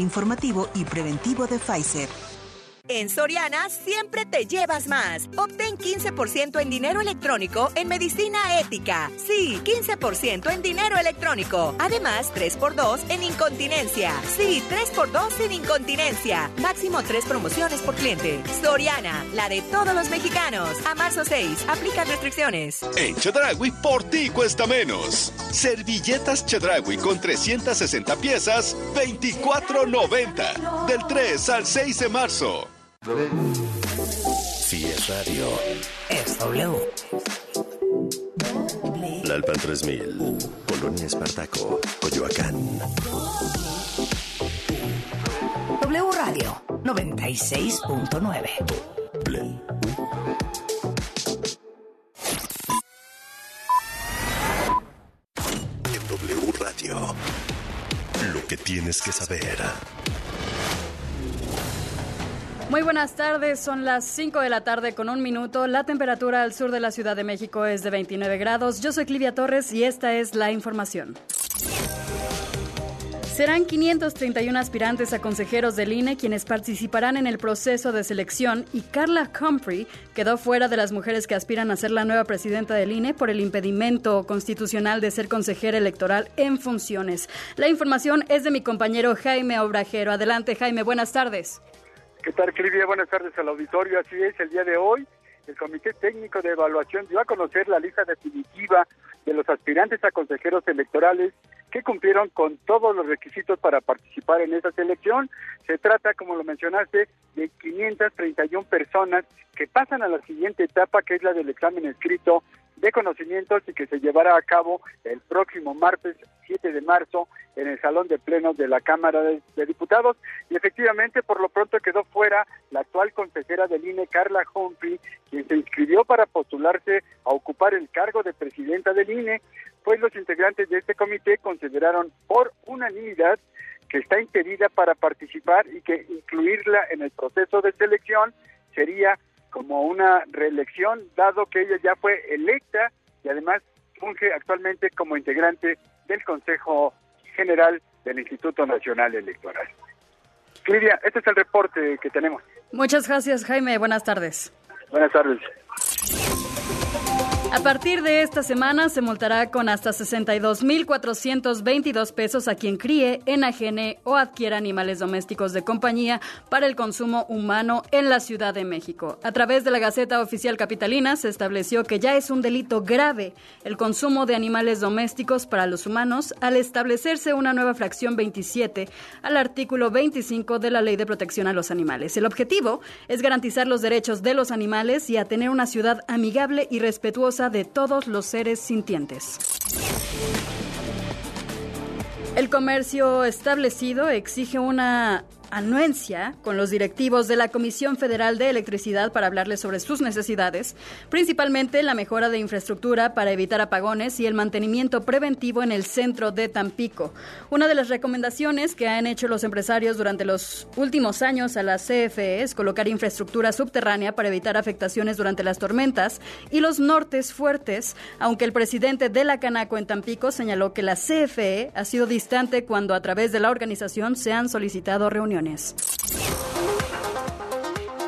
informativo y preventivo de Pfizer. En Soriana siempre te llevas más. Obtén 15% en dinero electrónico en medicina ética. Sí, 15% en dinero electrónico. Además, 3x2 en incontinencia. Sí, 3x2 en incontinencia. Máximo 3 promociones por cliente. Soriana, la de todos los mexicanos. A marzo 6, aplica restricciones. En Chedragui, por ti cuesta menos. Servilletas Chedragui con 360 piezas, 24.90. Del 3 al 6 de marzo. Si es radio, es W. La Alpan 3000, Polonia Espartaco, Coyoacán. W Radio 96.9. En W Radio, lo que tienes que saber. Muy buenas tardes, son las 5 de la tarde con un minuto. La temperatura al sur de la Ciudad de México es de 29 grados. Yo soy Clivia Torres y esta es la información. Serán 531 aspirantes a consejeros del INE quienes participarán en el proceso de selección y Carla Humphrey quedó fuera de las mujeres que aspiran a ser la nueva presidenta del INE por el impedimento constitucional de ser consejera electoral en funciones. La información es de mi compañero Jaime Obrajero. Adelante Jaime, buenas tardes. ¿Qué tal, Clivia? Buenas tardes al auditorio. Así es, el día de hoy el Comité Técnico de Evaluación dio a conocer la lista definitiva de los aspirantes a consejeros electorales que cumplieron con todos los requisitos para participar en esta selección. Se trata, como lo mencionaste, de 531 personas que pasan a la siguiente etapa, que es la del examen escrito de conocimientos y que se llevará a cabo el próximo martes 7 de marzo en el Salón de Plenos de la Cámara de, Diputados. Y efectivamente, por lo pronto quedó fuera la actual consejera del INE, Carla Humphrey, quien se inscribió para postularse a ocupar el cargo de presidenta del INE, pues los integrantes de este comité consideraron por unanimidad que está impedida para participar y que incluirla en el proceso de selección sería como una reelección, dado que ella ya fue electa y además funge actualmente como integrante del Consejo General del Instituto Nacional Electoral. Lidia, este es el reporte que tenemos. Muchas gracias, Jaime. Buenas tardes. Buenas tardes. A partir de esta semana se multará con hasta 62.422 pesos a quien críe, enajene o adquiera animales domésticos de compañía para el consumo humano en la Ciudad de México. A través de la Gaceta Oficial Capitalina se estableció que ya es un delito grave el consumo de animales domésticos para los humanos al establecerse una nueva fracción 27 al artículo 25 de la Ley de Protección a los Animales. El objetivo es garantizar los derechos de los animales y a tener una ciudad amigable y respetuosa de todos los seres sintientes. El comercio establecido exige una anuencia con los directivos de la Comisión Federal de Electricidad para hablarles sobre sus necesidades, principalmente la mejora de infraestructura para evitar apagones y el mantenimiento preventivo en el centro de Tampico. Una de las recomendaciones que han hecho los empresarios durante los últimos años a la CFE es colocar infraestructura subterránea para evitar afectaciones durante las tormentas y los nortes fuertes, aunque el presidente de la Canaco en Tampico señaló que la CFE ha sido distante cuando a través de la organización se han solicitado reuniones.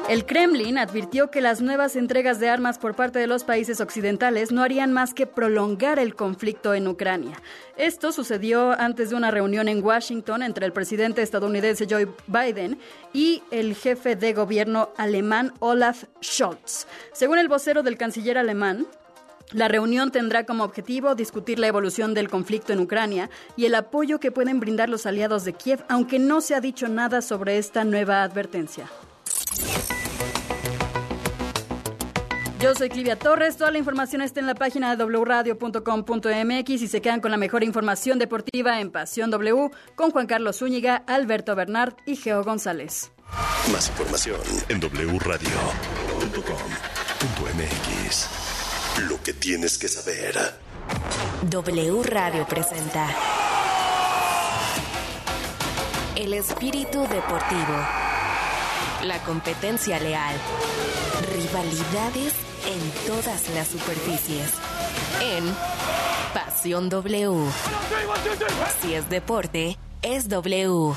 El Kremlin advirtió que las nuevas entregas de armas por parte de los países occidentales no harían más que prolongar el conflicto en Ucrania. Esto sucedió antes de una reunión en Washington entre el presidente estadounidense Joe Biden y el jefe de gobierno alemán Olaf Scholz. Según el vocero del canciller alemán, la reunión tendrá como objetivo discutir la evolución del conflicto en Ucrania y el apoyo que pueden brindar los aliados de Kiev, aunque no se ha dicho nada sobre esta nueva advertencia. Yo soy Clivia Torres. Toda la información está en la página de wradio.com.mx y se quedan con la mejor información deportiva en Pasión W con Juan Carlos Zúñiga, Alberto Bernard y Geo González. Más información en wradio.com.mx. Que tienes que saber. W Radio presenta El espíritu deportivo. La competencia leal. Rivalidades en todas las superficies. En Pasión W. Si es deporte, es W.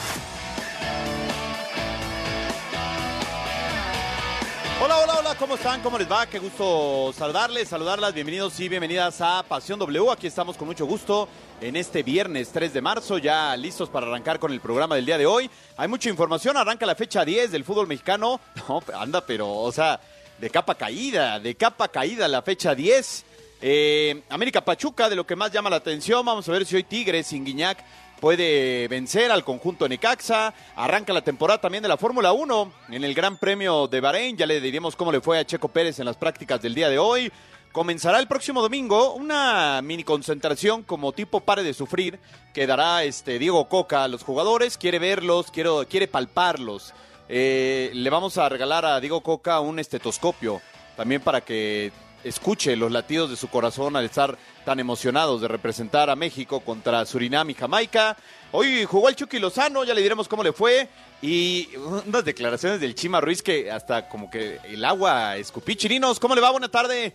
Hola, hola, hola, ¿cómo están? ¿Cómo les va? Qué gusto saludarles, saludarlas. Bienvenidos y bienvenidas a Pasión W. Aquí estamos con mucho gusto en este viernes 3 de marzo, ya listos para arrancar con el programa del día de hoy. Hay mucha información, arranca la fecha 10 del fútbol mexicano. No, anda, pero, o sea, de capa caída, de capa caída la fecha 10. Eh, América Pachuca, de lo que más llama la atención, vamos a ver si hoy Tigres sin Guiñac puede vencer al conjunto Necaxa. Arranca la temporada también de la Fórmula 1 en el Gran Premio de Bahrein. Ya le diríamos cómo le fue a Checo Pérez en las prácticas del día de hoy. Comenzará el próximo domingo una mini concentración como tipo pare de sufrir que dará este Diego Coca a los jugadores. Quiere verlos, quiero, quiere palparlos. Eh, le vamos a regalar a Diego Coca un estetoscopio también para que escuche los latidos de su corazón al estar tan emocionados de representar a México contra Surinam y Jamaica. Hoy jugó el Chucky Lozano, ya le diremos cómo le fue. Y unas declaraciones del Chima Ruiz que hasta como que el agua escupí. Chirinos, ¿cómo le va? Buena tarde.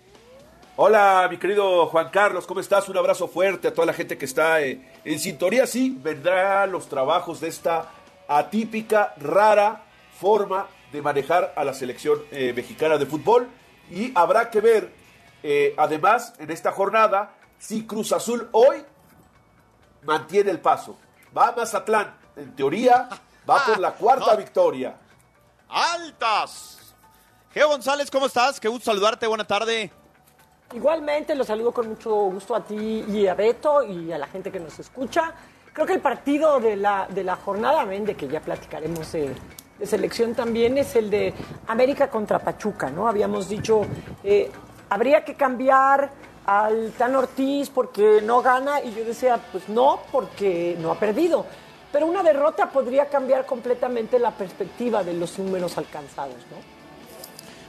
Hola, mi querido Juan Carlos, ¿cómo estás? Un abrazo fuerte a toda la gente que está eh, en sintonía. Sí, vendrán los trabajos de esta atípica, rara forma de manejar a la selección eh, mexicana de fútbol. Y habrá que ver, eh, además, en esta jornada, si Cruz Azul hoy mantiene el paso. Va a Mazatlán, en teoría, va por la cuarta victoria. ¡Altas! Geo González, ¿cómo estás? Qué gusto saludarte, buena tarde. Igualmente, los saludo con mucho gusto a ti y a Beto y a la gente que nos escucha. Creo que el partido de la, de la jornada, ven, de que ya platicaremos de, de selección también, es el de América contra Pachuca, ¿no? Habíamos dicho, eh, habría que cambiar al Tan Ortiz porque no gana y yo decía, pues no, porque no ha perdido. Pero una derrota podría cambiar completamente la perspectiva de los números alcanzados, ¿no?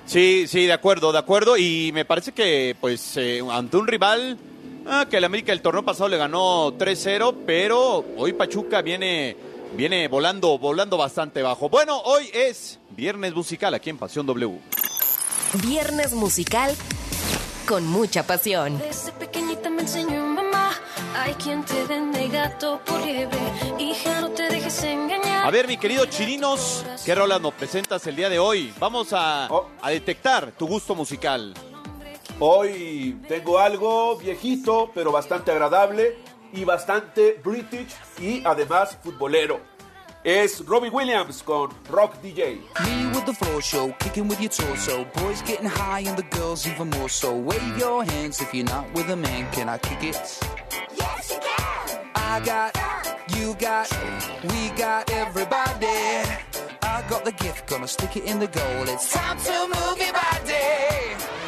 Sí, sí, de acuerdo, de acuerdo. Y me parece que, pues, eh, ante un rival ah, que el América el torneo pasado le ganó 3-0, pero hoy Pachuca viene, viene volando, volando bastante bajo. Bueno, hoy es Viernes Musical aquí en Pasión W. Viernes musical con mucha pasión. Desde pequeñita me enseñó mamá. Hay quien te vende gato por liebre. Hija, no te dejes engañar. A ver, mi querido Chirinos, ¿qué rolas nos presentas el día de hoy? Vamos a, a detectar tu gusto musical. Hoy tengo algo viejito, pero bastante agradable y bastante british y además futbolero. Es Robbie Williams con Rock DJ. Me with the floor show, kicking with your torso. Boys getting high and the girls even more so. Wave your hands if you're not with a man. Can I kick it? Yes, you can. I got, you got, we got everybody. I got the gift, gonna stick it in the goal. It's time to move your body.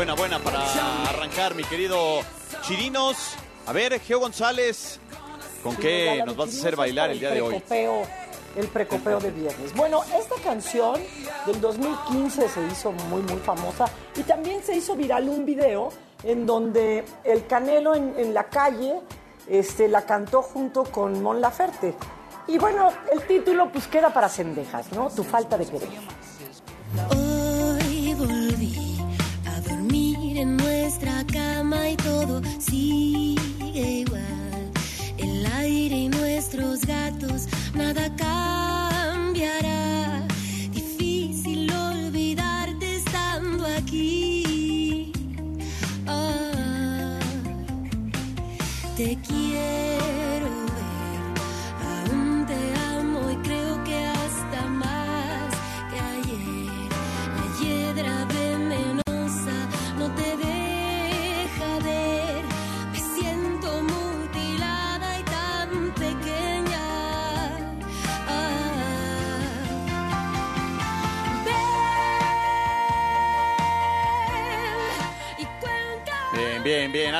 Buena, buena, para arrancar, mi querido Chirinos. A ver, Geo González, ¿con qué nos vas a hacer bailar el día de hoy? Precopeo, el precopeo de viernes. Bueno, esta canción del 2015 se hizo muy, muy famosa y también se hizo viral un video en donde el Canelo en, en la calle este, la cantó junto con Mon Laferte. Y bueno, el título pues queda para cendejas, ¿no? Tu falta de querer.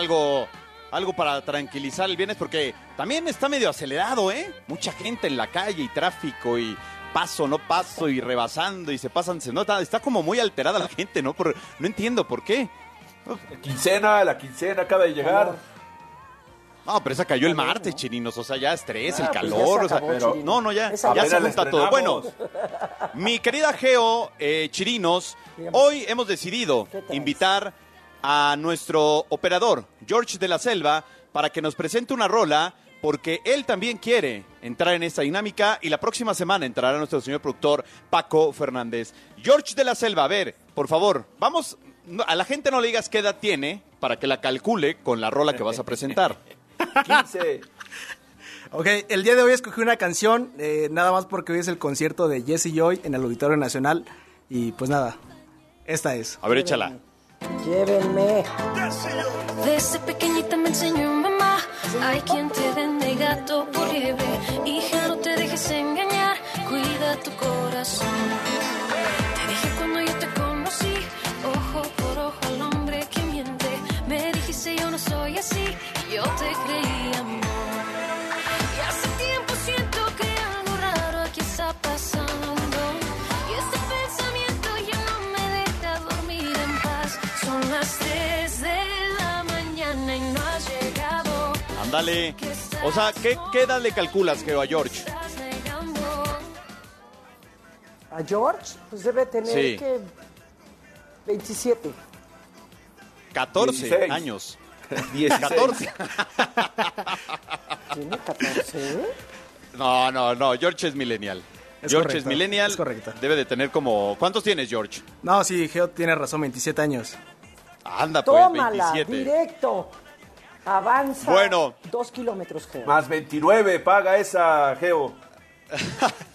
Algo, algo para tranquilizar el viernes porque también está medio acelerado, ¿eh? Mucha gente en la calle y tráfico y paso, no paso y rebasando y se pasan, se nota, está como muy alterada la gente, ¿no? Por, no entiendo por qué. La quincena, la quincena acaba de llegar. No, pero esa cayó el martes, chininos, o sea, ya estrés, Ah, el pues ya calor, o sea, pero- no, no, ya, ya se junta todo. Bueno, mi querida Geo, eh, Chirinos, hoy hemos decidido invitar a nuestro operador, George de la Selva, para que nos presente una rola, porque él también quiere entrar en esta dinámica y la próxima semana entrará nuestro señor productor Paco Fernández. George de la Selva, a ver, por favor, vamos, a la gente no le digas qué edad tiene para que la calcule con la rola que vas a presentar. 15. Ok, el día de hoy escogí una canción, eh, nada más porque hoy es el concierto de Jesse Joy en el Auditorio Nacional. Y pues nada, esta es. A ver, échala. Llévenme. Desde pequeñita me enseñó mamá. Hay quien te vende gato por liebre. Hija, no te dejes engañar. Cuida tu corazón. Te dije cuando yo te conocí. Ojo por ojo al hombre que miente. Me dijiste yo no soy así. Yo te creí Ándale. O sea, ¿qué, qué edad le calculas, Geo, a George? A George, pues debe tener Sí. que 27. 14 16. años. 16. 14. ¿Tiene 14? No, no, no, George es millennial. Es George correcto, es millennial. es correcto. Debe de tener como... ¿Cuántos tienes, George? No, sí, Geo tiene razón, 27 años. Anda, pues, Tómala, 27. directo. Avanza. Bueno. Dos kilómetros, Geo. Más 29, paga esa, Geo.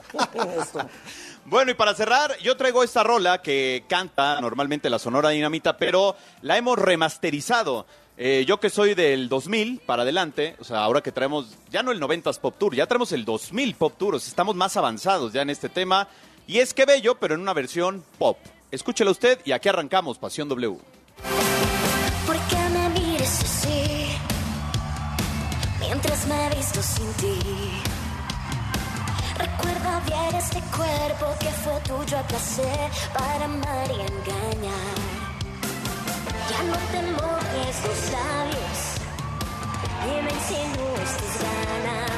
Bueno, y para cerrar, yo traigo esta rola que canta normalmente la Sonora Dinamita, pero la hemos remasterizado. Eh, yo que soy del 2000 para adelante, o sea, ahora que traemos ya no el 90s Pop Tour, ya traemos el 2000 Pop Tour, o sea, estamos más avanzados ya en este tema. Y es que bello, pero en una versión pop. Escúchela usted y aquí arrancamos Pasión W. Mientras me he visto sin ti. Recuerda bien este cuerpo que fue tuyo a placer para amar y engañar. Ya no te mojes los labios y me insinúes tus ganas.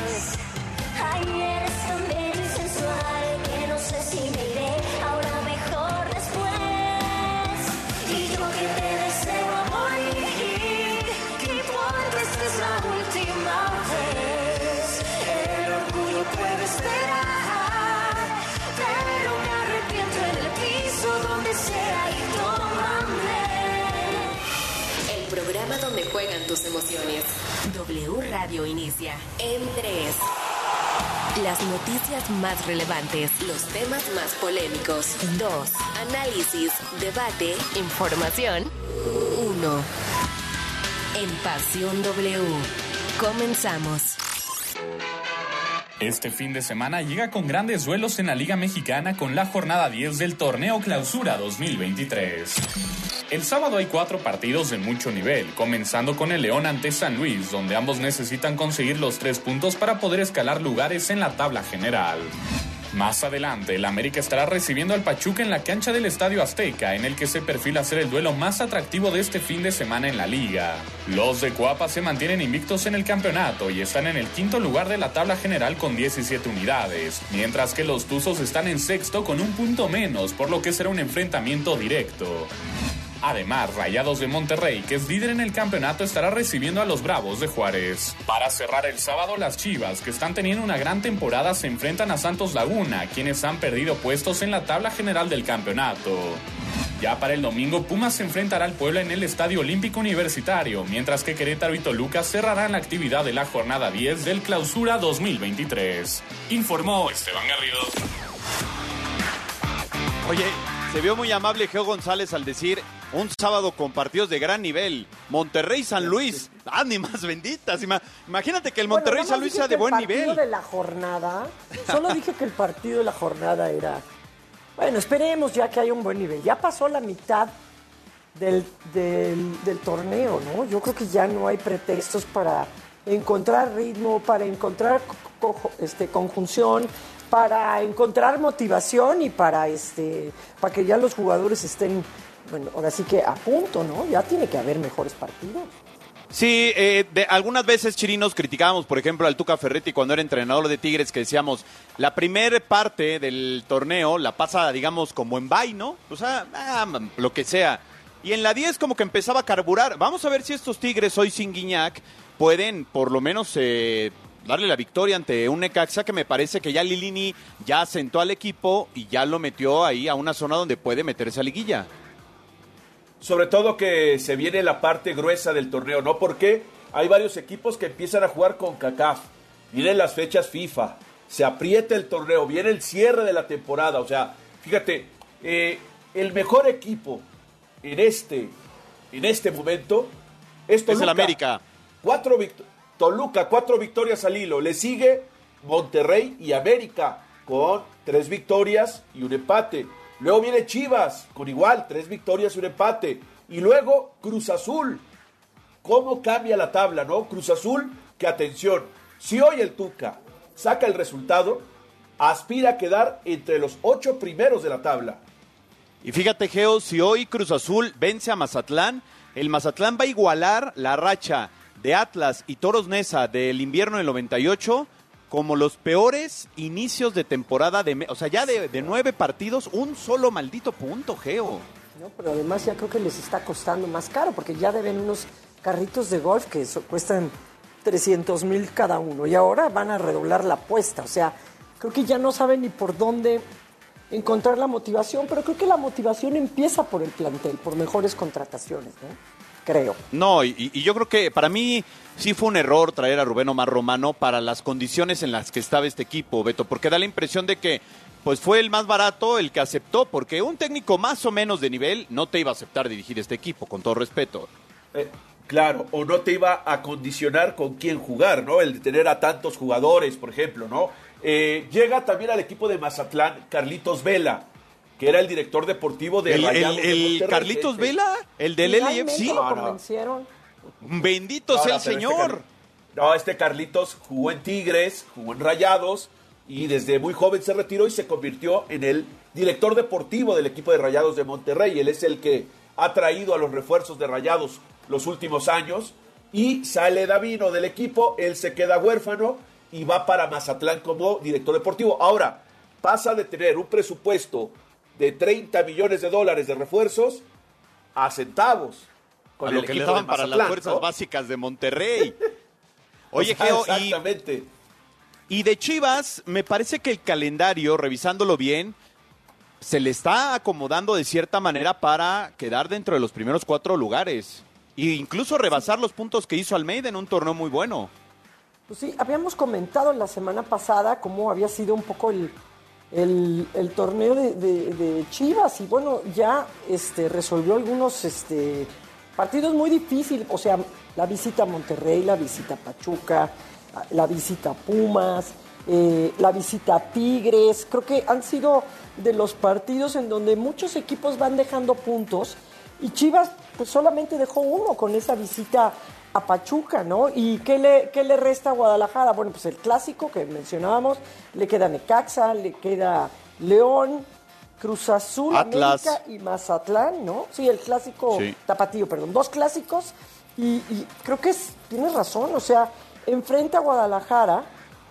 Más relevantes, los temas más polémicos. 2. Análisis, debate, información. 1. En Pasión W. Comenzamos. Este fin de semana llega con grandes duelos en la Liga Mexicana con la jornada 10 del torneo Clausura 2023. El sábado hay cuatro partidos de mucho nivel, comenzando con el León ante San Luis, donde ambos necesitan conseguir los tres puntos para poder escalar lugares en la tabla general. Más adelante, el América estará recibiendo al Pachuca en la cancha del Estadio Azteca, en el que se perfila ser el duelo más atractivo de este fin de semana en la liga. Los de Coapa se mantienen invictos en el campeonato y están en el quinto lugar de la tabla general con 17 unidades, mientras que los Tuzos están en sexto con un punto menos, por lo que será un enfrentamiento directo. Además, Rayados de Monterrey, que es líder en el campeonato, estará recibiendo a los Bravos de Juárez. Para cerrar el sábado, las Chivas, que están teniendo una gran temporada, se enfrentan a Santos Laguna, quienes han perdido puestos en la tabla general del campeonato. Ya para el domingo, Pumas se enfrentará al Puebla en el Estadio Olímpico Universitario, mientras que Querétaro y Toluca cerrarán la actividad de la jornada 10 del Clausura 2023. Informó Esteban Garrido. Oye, se vio muy amable Geo González al decir un sábado con partidos de gran nivel. Monterrey San Luis. Ah, ni más benditas. Ima- Imagínate que el Monterrey Bueno, San Luis sea de el buen partido nivel. de la jornada, solo dije que el partido de la jornada era... Bueno, esperemos ya que haya un buen nivel. Ya pasó la mitad del, del, del torneo, ¿no? Yo creo que ya no hay pretextos para encontrar ritmo, para encontrar co- co- este, conjunción, para encontrar motivación y para, este, para que ya los jugadores estén, bueno, ahora sí que a punto, ¿no? Ya tiene que haber mejores partidos. Sí, eh, de, algunas veces chirinos criticábamos, por ejemplo, al Tuca Ferretti cuando era entrenador de Tigres, que decíamos, la primera parte del torneo la pasa, digamos, como en bye, ¿no? O sea, ah, lo que sea. Y en la 10 como que empezaba a carburar. Vamos a ver si estos Tigres hoy sin Guiñac pueden por lo menos eh, darle la victoria ante un Necaxa que me parece que ya Lilini ya asentó al equipo y ya lo metió ahí a una zona donde puede meterse a liguilla. Sobre todo que se viene la parte gruesa del torneo, ¿no? Porque hay varios equipos que empiezan a jugar con CACAF. Vienen las fechas FIFA. Se aprieta el torneo. Viene el cierre de la temporada. O sea, fíjate, eh, el mejor equipo en este, en este momento es Toluca. Es el América. Cuatro Toluca, cuatro victorias al hilo. Le sigue Monterrey y América con tres victorias y un empate. Luego viene Chivas con igual, tres victorias y un empate. Y luego Cruz Azul. ¿Cómo cambia la tabla, no? Cruz Azul, que atención, si hoy el Tuca saca el resultado, aspira a quedar entre los ocho primeros de la tabla. Y fíjate, Geo, si hoy Cruz Azul vence a Mazatlán, el Mazatlán va a igualar la racha de Atlas y Toros Nesa del invierno del 98 como los peores inicios de temporada de... O sea, ya de, nueve partidos, un solo maldito punto, Geo. ¿no? Pero además ya creo que les está costando más caro porque ya deben unos carritos de golf que cuestan 300 mil cada uno y ahora van a redoblar la apuesta. O sea, creo que ya no saben ni por dónde encontrar la motivación, pero creo que la motivación empieza por el plantel, por mejores contrataciones, ¿no? Creo. No, y, y yo creo que para mí sí fue un error traer a Rubén Omar Romano para las condiciones en las que estaba este equipo, Beto, porque da la impresión de que pues fue el más barato el que aceptó, porque un técnico más o menos de nivel no te iba a aceptar dirigir este equipo, con todo respeto. Eh, claro, o no te iba a condicionar con quién jugar, ¿no? El de tener a tantos jugadores, por ejemplo, ¿no? Eh, llega también al equipo de Mazatlán Carlitos Vela, que era el director deportivo de El, Rayados el- de. Carlitos Este. Vela, el del LAFC. lo convencieron. Bendito No, sea no, el este señor. No, este Carlitos jugó en Tigres, jugó en Rayados y desde muy joven se retiró y se convirtió en el director deportivo del equipo de Rayados de Monterrey. Él es el que ha traído a los refuerzos de Rayados los últimos años y sale Davino del equipo, él se queda huérfano y va para Mazatlán como director deportivo. Ahora, pasa de tener un presupuesto de 30 millones de dólares de refuerzos a centavos. con a lo el que le daban para las fuerzas ¿no? básicas de Monterrey. Oye, O sea, Geo, y, exactamente. y de Chivas, me parece que el calendario, revisándolo bien, se le está acomodando de cierta manera para quedar dentro de los primeros cuatro lugares. E incluso rebasar los puntos que hizo Almeida en un torneo muy bueno. Pues sí, habíamos comentado la semana pasada cómo había sido un poco el, el, torneo de Chivas y bueno, ya este, resolvió algunos este, partidos muy difíciles, o sea, la visita a Monterrey, la visita a Pachuca, la visita a Pumas, eh, la visita a Tigres, creo que han sido de los partidos en donde muchos equipos van dejando puntos y Chivas pues solamente dejó uno con esa visita a Pachuca, ¿no? ¿Y qué le, qué le resta a Guadalajara? Bueno, pues el clásico que mencionábamos, le queda Necaxa, le queda León, Cruz Azul, Atlas. América y Mazatlán, ¿no? Sí, el clásico Sí. tapatío, perdón, dos clásicos y, y creo que es, tienes razón, o sea, enfrenta a Guadalajara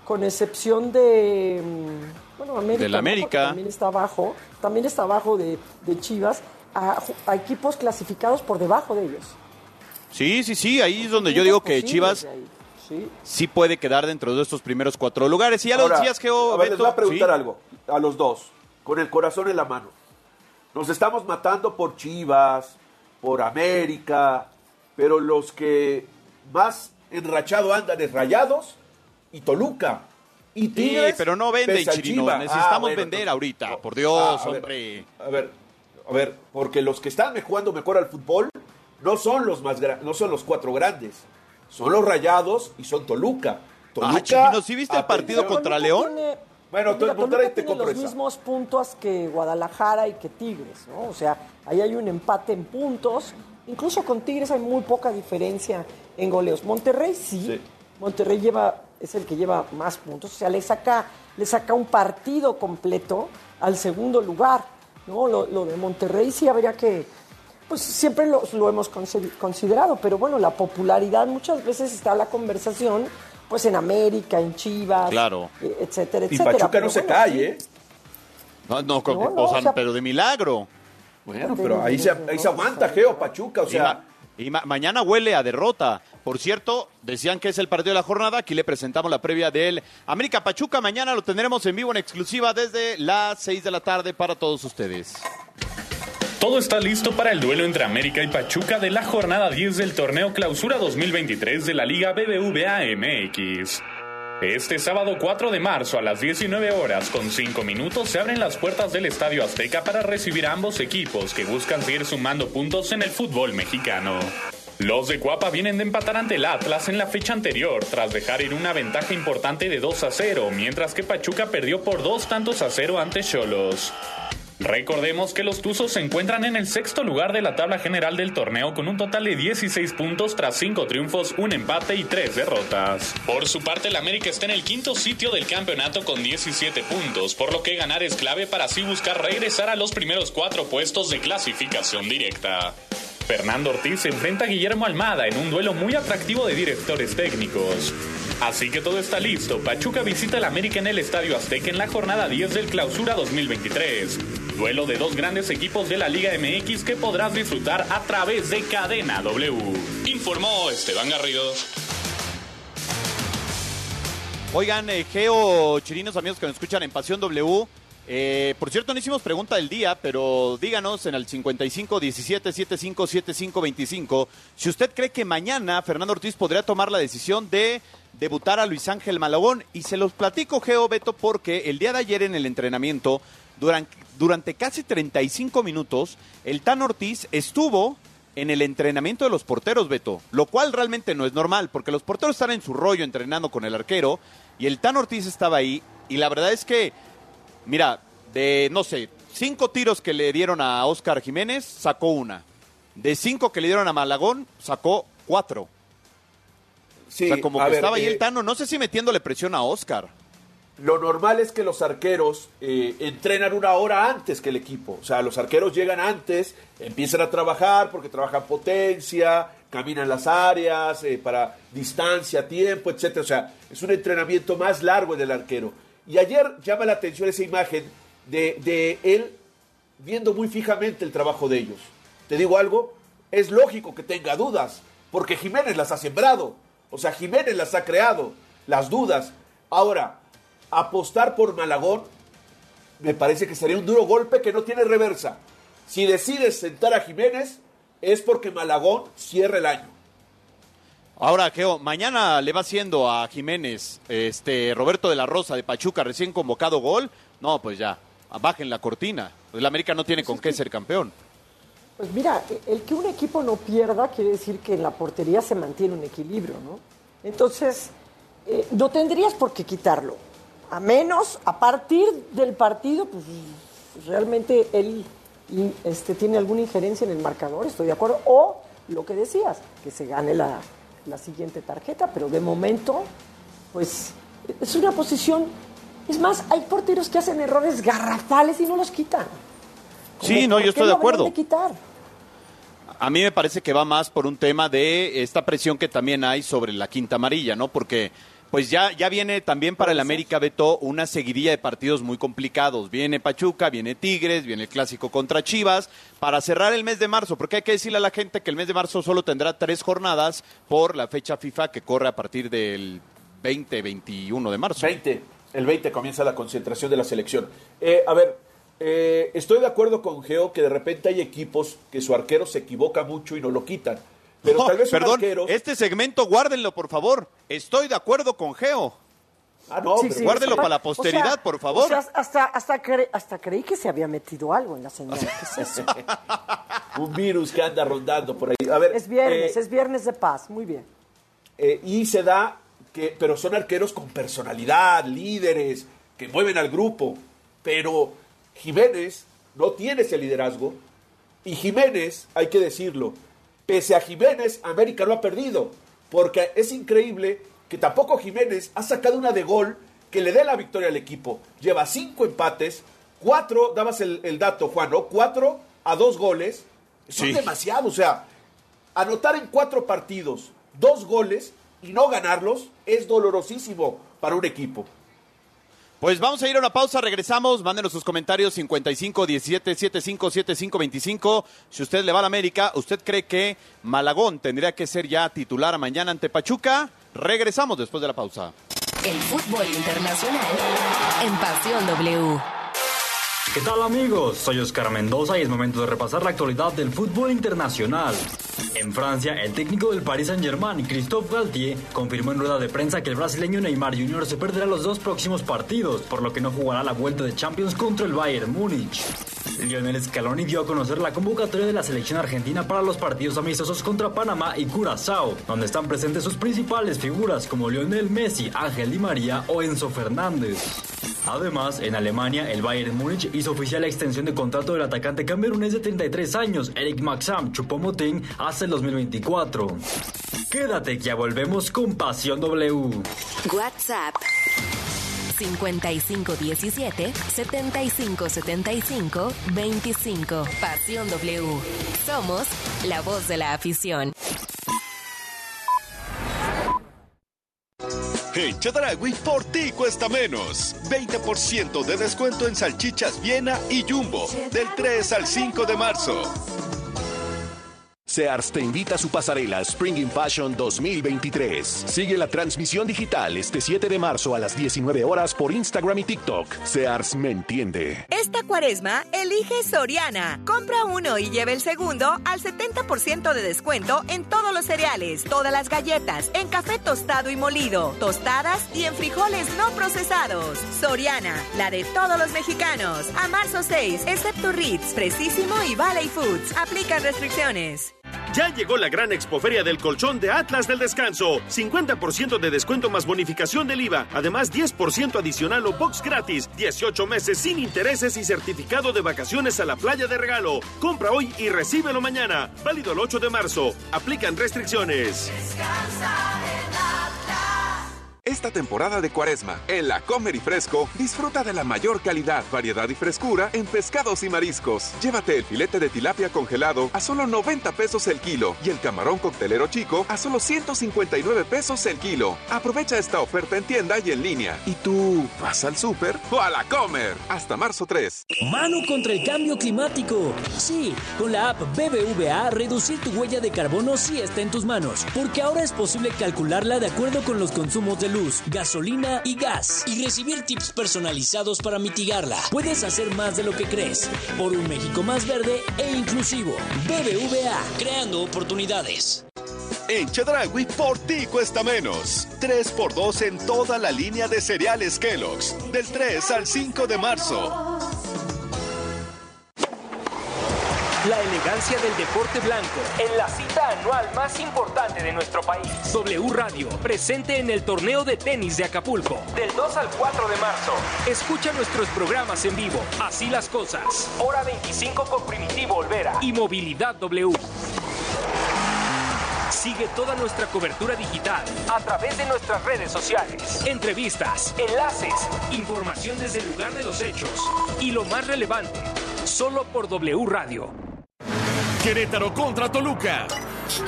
con excepción de, mm, bueno, América, Del. América. También está abajo, también está abajo de, de Chivas, a equipos clasificados por debajo de ellos. Sí, sí, sí, ahí es donde yo digo que Chivas. Sí. sí puede quedar dentro de estos primeros cuatro lugares. Y ya lo Ahora, decías, Geo, a ver, les Beto, voy a preguntar sí. algo a los dos, con el corazón en la mano. Nos estamos matando por Chivas, por América, pero los que más enrachado andan es Rayados y Toluca. Y Sí, Tigres, pero no venden, al Chirino. Chivas. Necesitamos Ah, bueno, vender entonces- ahorita, por Dios, Ah, a ver, hombre. A ver, a ver, porque los que están jugando mejor al fútbol no son los más no son los cuatro grandes, son los Rayados y son Toluca. Toluca Ah, ¿sí viste el partido contra Toluca León? tiene- Bueno, Mira, entonces Monterrey te tiene los esa. mismos puntos que Guadalajara y que Tigres, ¿no? O sea, ahí hay un empate en puntos. Incluso con Tigres hay muy poca diferencia en goleos. Monterrey sí. Monterrey lleva, es el que lleva más puntos. O sea, le saca, le saca un partido completo al segundo lugar. ¿no? Lo, lo de Monterrey sí habría que. Pues siempre lo, lo hemos consi- considerado, pero bueno, la popularidad muchas veces está la conversación, pues en América, en Chivas, Claro. eh, etcétera, Y etcétera. Pachuca Pero no se cae, sí. ¿eh? No, no, con- No, no, o sea, o sea- pero de milagro. Bueno, pero ahí se, ahí se aguanta, Geo, Pachuca, o Y sea... ma- Y, ma- mañana huele a derrota. Por cierto, decían que es el partido de la jornada. Aquí le presentamos la previa del América Pachuca. Mañana lo tendremos en vivo en exclusiva desde las 6 de la tarde para todos ustedes. Todo está listo para el duelo entre América y Pachuca de la jornada 10 del torneo Clausura 2023 de la Liga BBVA MX. Este sábado 4 de marzo a las 19 horas con 5 minutos se abren las puertas del Estadio Azteca para recibir a ambos equipos que buscan seguir sumando puntos en el fútbol mexicano. Los de Cuapa vienen de empatar ante el Atlas en la fecha anterior tras dejar ir una ventaja importante de 2 a 0, mientras que Pachuca perdió por dos tantos a 0 ante Cholos. Recordemos que los Tuzos se encuentran en el sexto lugar de la tabla general del torneo con un total de 16 puntos tras 5 triunfos, un empate y 3 derrotas. Por su parte, el América está en el quinto sitio del campeonato con 17 puntos, por lo que ganar es clave para así buscar regresar a los primeros cuatro puestos de clasificación directa. Fernando Ortiz se enfrenta a Guillermo Almada en un duelo muy atractivo de directores técnicos. Así que todo está listo. Pachuca visita al América en el Estadio Azteca en la jornada 10 del Clausura 2023. Duelo de dos grandes equipos de la Liga MX que podrás disfrutar a través de Cadena W. Informó Esteban Garrido. Oigan, eh, Geo, chirinos, amigos que nos escuchan en Pasión W. eh, por cierto, no hicimos pregunta del día, pero díganos en el 55 17 75 75 25 si usted cree que mañana Fernando Ortiz podría tomar la decisión de debutar a Luis Ángel Malagón. Y se los platico, Geo Beto, porque el día de ayer en el entrenamiento, durante, durante casi 35 minutos, el Tan Ortiz estuvo en el entrenamiento de los porteros, Beto, lo cual realmente no es normal, porque los porteros están en su rollo entrenando con el arquero y el Tan Ortiz estaba ahí y la verdad es que, mira, de, no sé, cinco tiros que le dieron a Oscar Jiménez, sacó una. De cinco que le dieron a Malagón, sacó cuatro. Sí, o sea, como que ver, estaba ahí eh, el Tano, no sé si metiéndole presión a Oscar. Lo normal es que los arqueros eh, entrenan una hora antes que el equipo. O sea, los arqueros llegan antes, empiezan a trabajar porque trabajan potencia, caminan las áreas eh, para distancia, tiempo, etcétera. O sea, es un entrenamiento más largo en el arquero. Y ayer llama la atención esa imagen de, de él viendo muy fijamente el trabajo de ellos. Te digo algo, es lógico que tenga dudas, porque Jiménez las ha sembrado. O sea, Jiménez las ha creado, las dudas. Ahora, apostar por Malagón me parece que sería un duro golpe que no tiene reversa. Si decides sentar a Jiménez, es porque Malagón cierra el año. Ahora, Geo, mañana le va haciendo a Jiménez, este Roberto de la Rosa de Pachuca, recién convocado gol. No, pues ya, bajen la cortina. Pues el América no tiene con qué ser campeón. Pues mira, el que un equipo no pierda quiere decir que en la portería se mantiene un equilibrio, ¿no? Entonces, eh, no tendrías por qué quitarlo. A menos, a partir del partido, pues realmente él este, tiene alguna injerencia en el marcador, estoy de acuerdo. O lo que decías, que se gane la, la siguiente tarjeta, pero de momento, pues es una posición. Es más, hay porteros que hacen errores garrafales y no los quitan. Sí, no, ¿Por yo estoy de acuerdo. de quitar? A mí me parece que va más por un tema de esta presión que también hay sobre la quinta amarilla, ¿no? Porque pues ya, ya viene también para el América Beto una seguidilla de partidos muy complicados. Viene Pachuca, viene Tigres, viene el clásico contra Chivas, para cerrar el mes de marzo, porque hay que decirle a la gente que el mes de marzo solo tendrá tres jornadas por la fecha FIFA que corre a partir del 20-21 de marzo. 20, el 20 comienza la concentración de la selección. Eh, a ver, eh, estoy de acuerdo con Geo que de repente hay equipos que su arquero se equivoca mucho y no lo quitan. Pero No, tal vez un perdón, arquero... este segmento guárdenlo, por favor. Estoy de acuerdo con Geo. Ah, no, Sí, pero sí, guárdenlo o sea, para la o posteridad, sea, por favor. o sea, hasta, hasta, cre- hasta creí que se había metido algo en la señal. ¿Qué es eso? un virus que anda rondando por ahí. A ver, es viernes, eh, es viernes de paz. Muy bien. eh, y se da que, pero son arqueros con personalidad, líderes, que mueven al grupo, pero Jiménez no tiene ese liderazgo. Y Jiménez, hay que decirlo, pese a Jiménez, América lo ha perdido. Porque es increíble que tampoco Jiménez ha sacado una de gol que le dé la victoria al equipo. Lleva cinco empates, cuatro, dabas el, el dato, Juan, ¿no? Cuatro a dos goles. Son Sí. demasiado, o sea, anotar en cuatro partidos dos goles y no ganarlos es dolorosísimo para un equipo. Pues vamos a ir a una pausa, regresamos, mándenos sus comentarios 55 17 75 75 25. Si usted le va a la América, ¿usted cree que Malagón tendría que ser ya titular mañana ante Pachuca? Regresamos después de la pausa. El fútbol internacional en Pasión W. ¿Qué tal amigos? Soy Oscar Mendoza y es momento de repasar la actualidad del fútbol internacional. En Francia, el técnico del Paris Saint-Germain, Christophe Galtier, confirmó en rueda de prensa que el brasileño Neymar Jr. se perderá los dos próximos partidos, por lo que no jugará la vuelta de Champions contra el Bayern Múnich. Lionel Scaloni dio a conocer la convocatoria de la selección argentina para los partidos amistosos contra Panamá y Curazao, donde están presentes sus principales figuras como Lionel Messi, Ángel Di María o Enzo Fernández. Además, en Alemania, el Bayern Múnich hizo oficial la extensión de contrato del atacante camerunés de 33 años, Eric Maxam Choupo-Moting, hasta el 2024. Quédate que ya volvemos con Pasión W. WhatsApp 5517 7575 25. Pasión W. Somos la voz de la afición. En Chedragui, por ti cuesta menos. 20% de descuento en salchichas Viena y Jumbo. Del 3 al 5 de marzo. Sears te invita a su pasarela Spring in Fashion 2023. Sigue la transmisión digital este 7 de marzo a las 19 horas por Instagram y TikTok. Sears me entiende. Esta cuaresma, elige Soriana. Compra uno y lleve el segundo al 70% de descuento en todos los cereales, todas las galletas, en café tostado y molido, tostadas y en frijoles no procesados. Soriana, la de todos los mexicanos. A marzo 6, excepto Ritz, Precisísimo y Valley Foods. Aplican restricciones. Ya llegó la gran expoferia del colchón de Atlas del Descanso. 50% de descuento más bonificación del IVA. Además, 10% adicional o box gratis. 18 meses sin intereses y certificado de vacaciones a la playa de regalo. Compra hoy y recíbelo mañana. Válido el 8 de marzo. Aplican restricciones. Esta temporada de cuaresma, en la Comer y Fresco, disfruta de la mayor calidad, variedad y frescura en pescados y mariscos. Llévate el filete de tilapia congelado a solo 90 pesos el kilo y el camarón coctelero chico a solo 159 pesos el kilo. Aprovecha esta oferta en tienda y en línea. ¿Y tú vas al súper o a la Comer? Hasta marzo 3. Mano contra el cambio climático. Sí, con la app BBVA, reducir tu huella de carbono sí está en tus manos, porque ahora es posible calcularla de acuerdo con los consumos de luz, gasolina y gas, y recibir tips personalizados para mitigarla. Puedes hacer más de lo que crees, por un México más verde e inclusivo. BBVA, creando oportunidades. En Chedragui, por ti cuesta menos. 3x2 en toda la línea de cereales Kellogg's. Del 3 al 5 de marzo. La elegancia del deporte blanco en la cita anual más importante de nuestro país. W Radio, presente en el torneo de tenis de Acapulco. Del 2 al 4 de marzo. Escucha nuestros programas en vivo. Así las cosas. Hora 25 con Primitivo Olvera. Y Movilidad W. Sigue toda nuestra cobertura digital a través de nuestras redes sociales. Entrevistas, enlaces, información desde el lugar de los hechos y lo más relevante, solo por W Radio. Querétaro contra Toluca.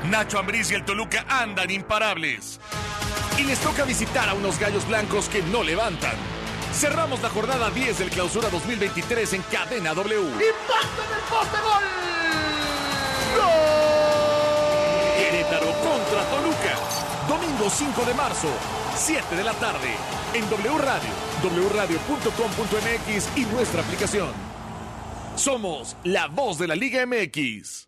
Nacho Ambriz y el Toluca andan imparables. Y les toca visitar a unos gallos blancos que no levantan. Cerramos la jornada 10 del clausura 2023 en Cadena W. ¡Impacto en el poste gol! Querétaro contra Toluca. Domingo 5 de marzo, 7 de la tarde. En W Radio, wradio.com.mx y nuestra aplicación. Somos la voz de la Liga MX.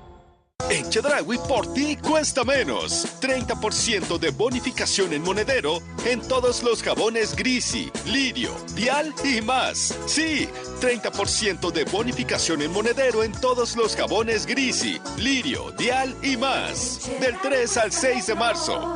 En Chedragui por ti cuesta menos. 30% de bonificación en monedero en todos los jabones Grisi, Lirio, Dial y más. Sí, 30% de bonificación en monedero en todos los jabones Grisi, Lirio, Dial y más. Del 3 al 6 de marzo.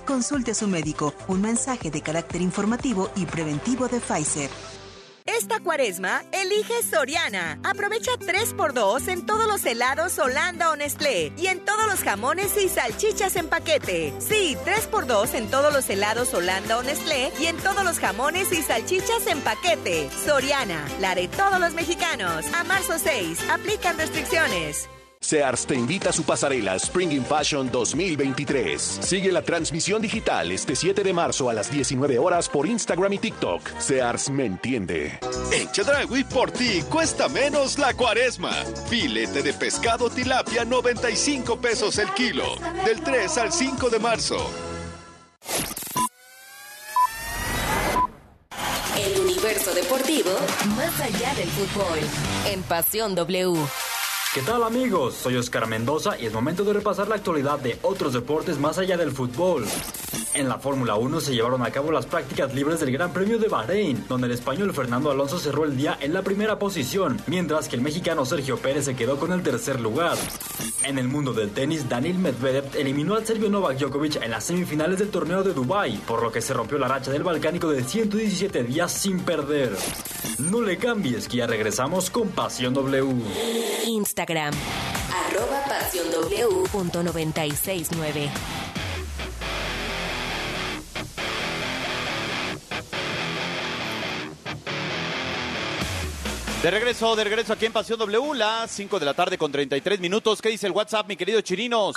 Consulte a su médico. Un mensaje de carácter informativo y preventivo de Pfizer. Esta cuaresma, elige Soriana. Aprovecha 3x2 en todos los helados Holanda o Nestlé y en todos los jamones y salchichas en paquete. Sí, 3x2 en todos los helados Holanda o Nestlé y en todos los jamones y salchichas en paquete. Soriana, la de todos los mexicanos. A marzo 6, aplican restricciones. Sears te invita a su pasarela Spring in Fashion 2023. Sigue la transmisión digital este 7 de marzo a las 19 horas por Instagram y TikTok. Sears me entiende. En Chedragui por ti cuesta menos la cuaresma. Filete de pescado tilapia 95 pesos el kilo. Del 3 al 5 de marzo. El universo deportivo más allá del fútbol. En Pasión W. ¿Qué tal amigos? Soy Oscar Mendoza y es momento de repasar la actualidad de otros deportes más allá del fútbol. En la Fórmula 1 se llevaron a cabo las prácticas libres del Gran Premio de Bahrein, donde el español Fernando Alonso cerró el día en la primera posición, mientras que el mexicano Sergio Pérez se quedó con el tercer lugar. En el mundo del tenis, Daniil Medvedev eliminó al serbio Novak Djokovic en las semifinales del torneo de Dubai, por lo que se rompió la racha del balcánico de 117 días sin perder. No le cambies, que ya regresamos con Pasión W. Instagram, arroba pasión W punto 969. De regreso, de regreso aquí en Pasión W, las 5 de la tarde con 33 minutos. ¿Qué dice el WhatsApp, mi querido Chirinos?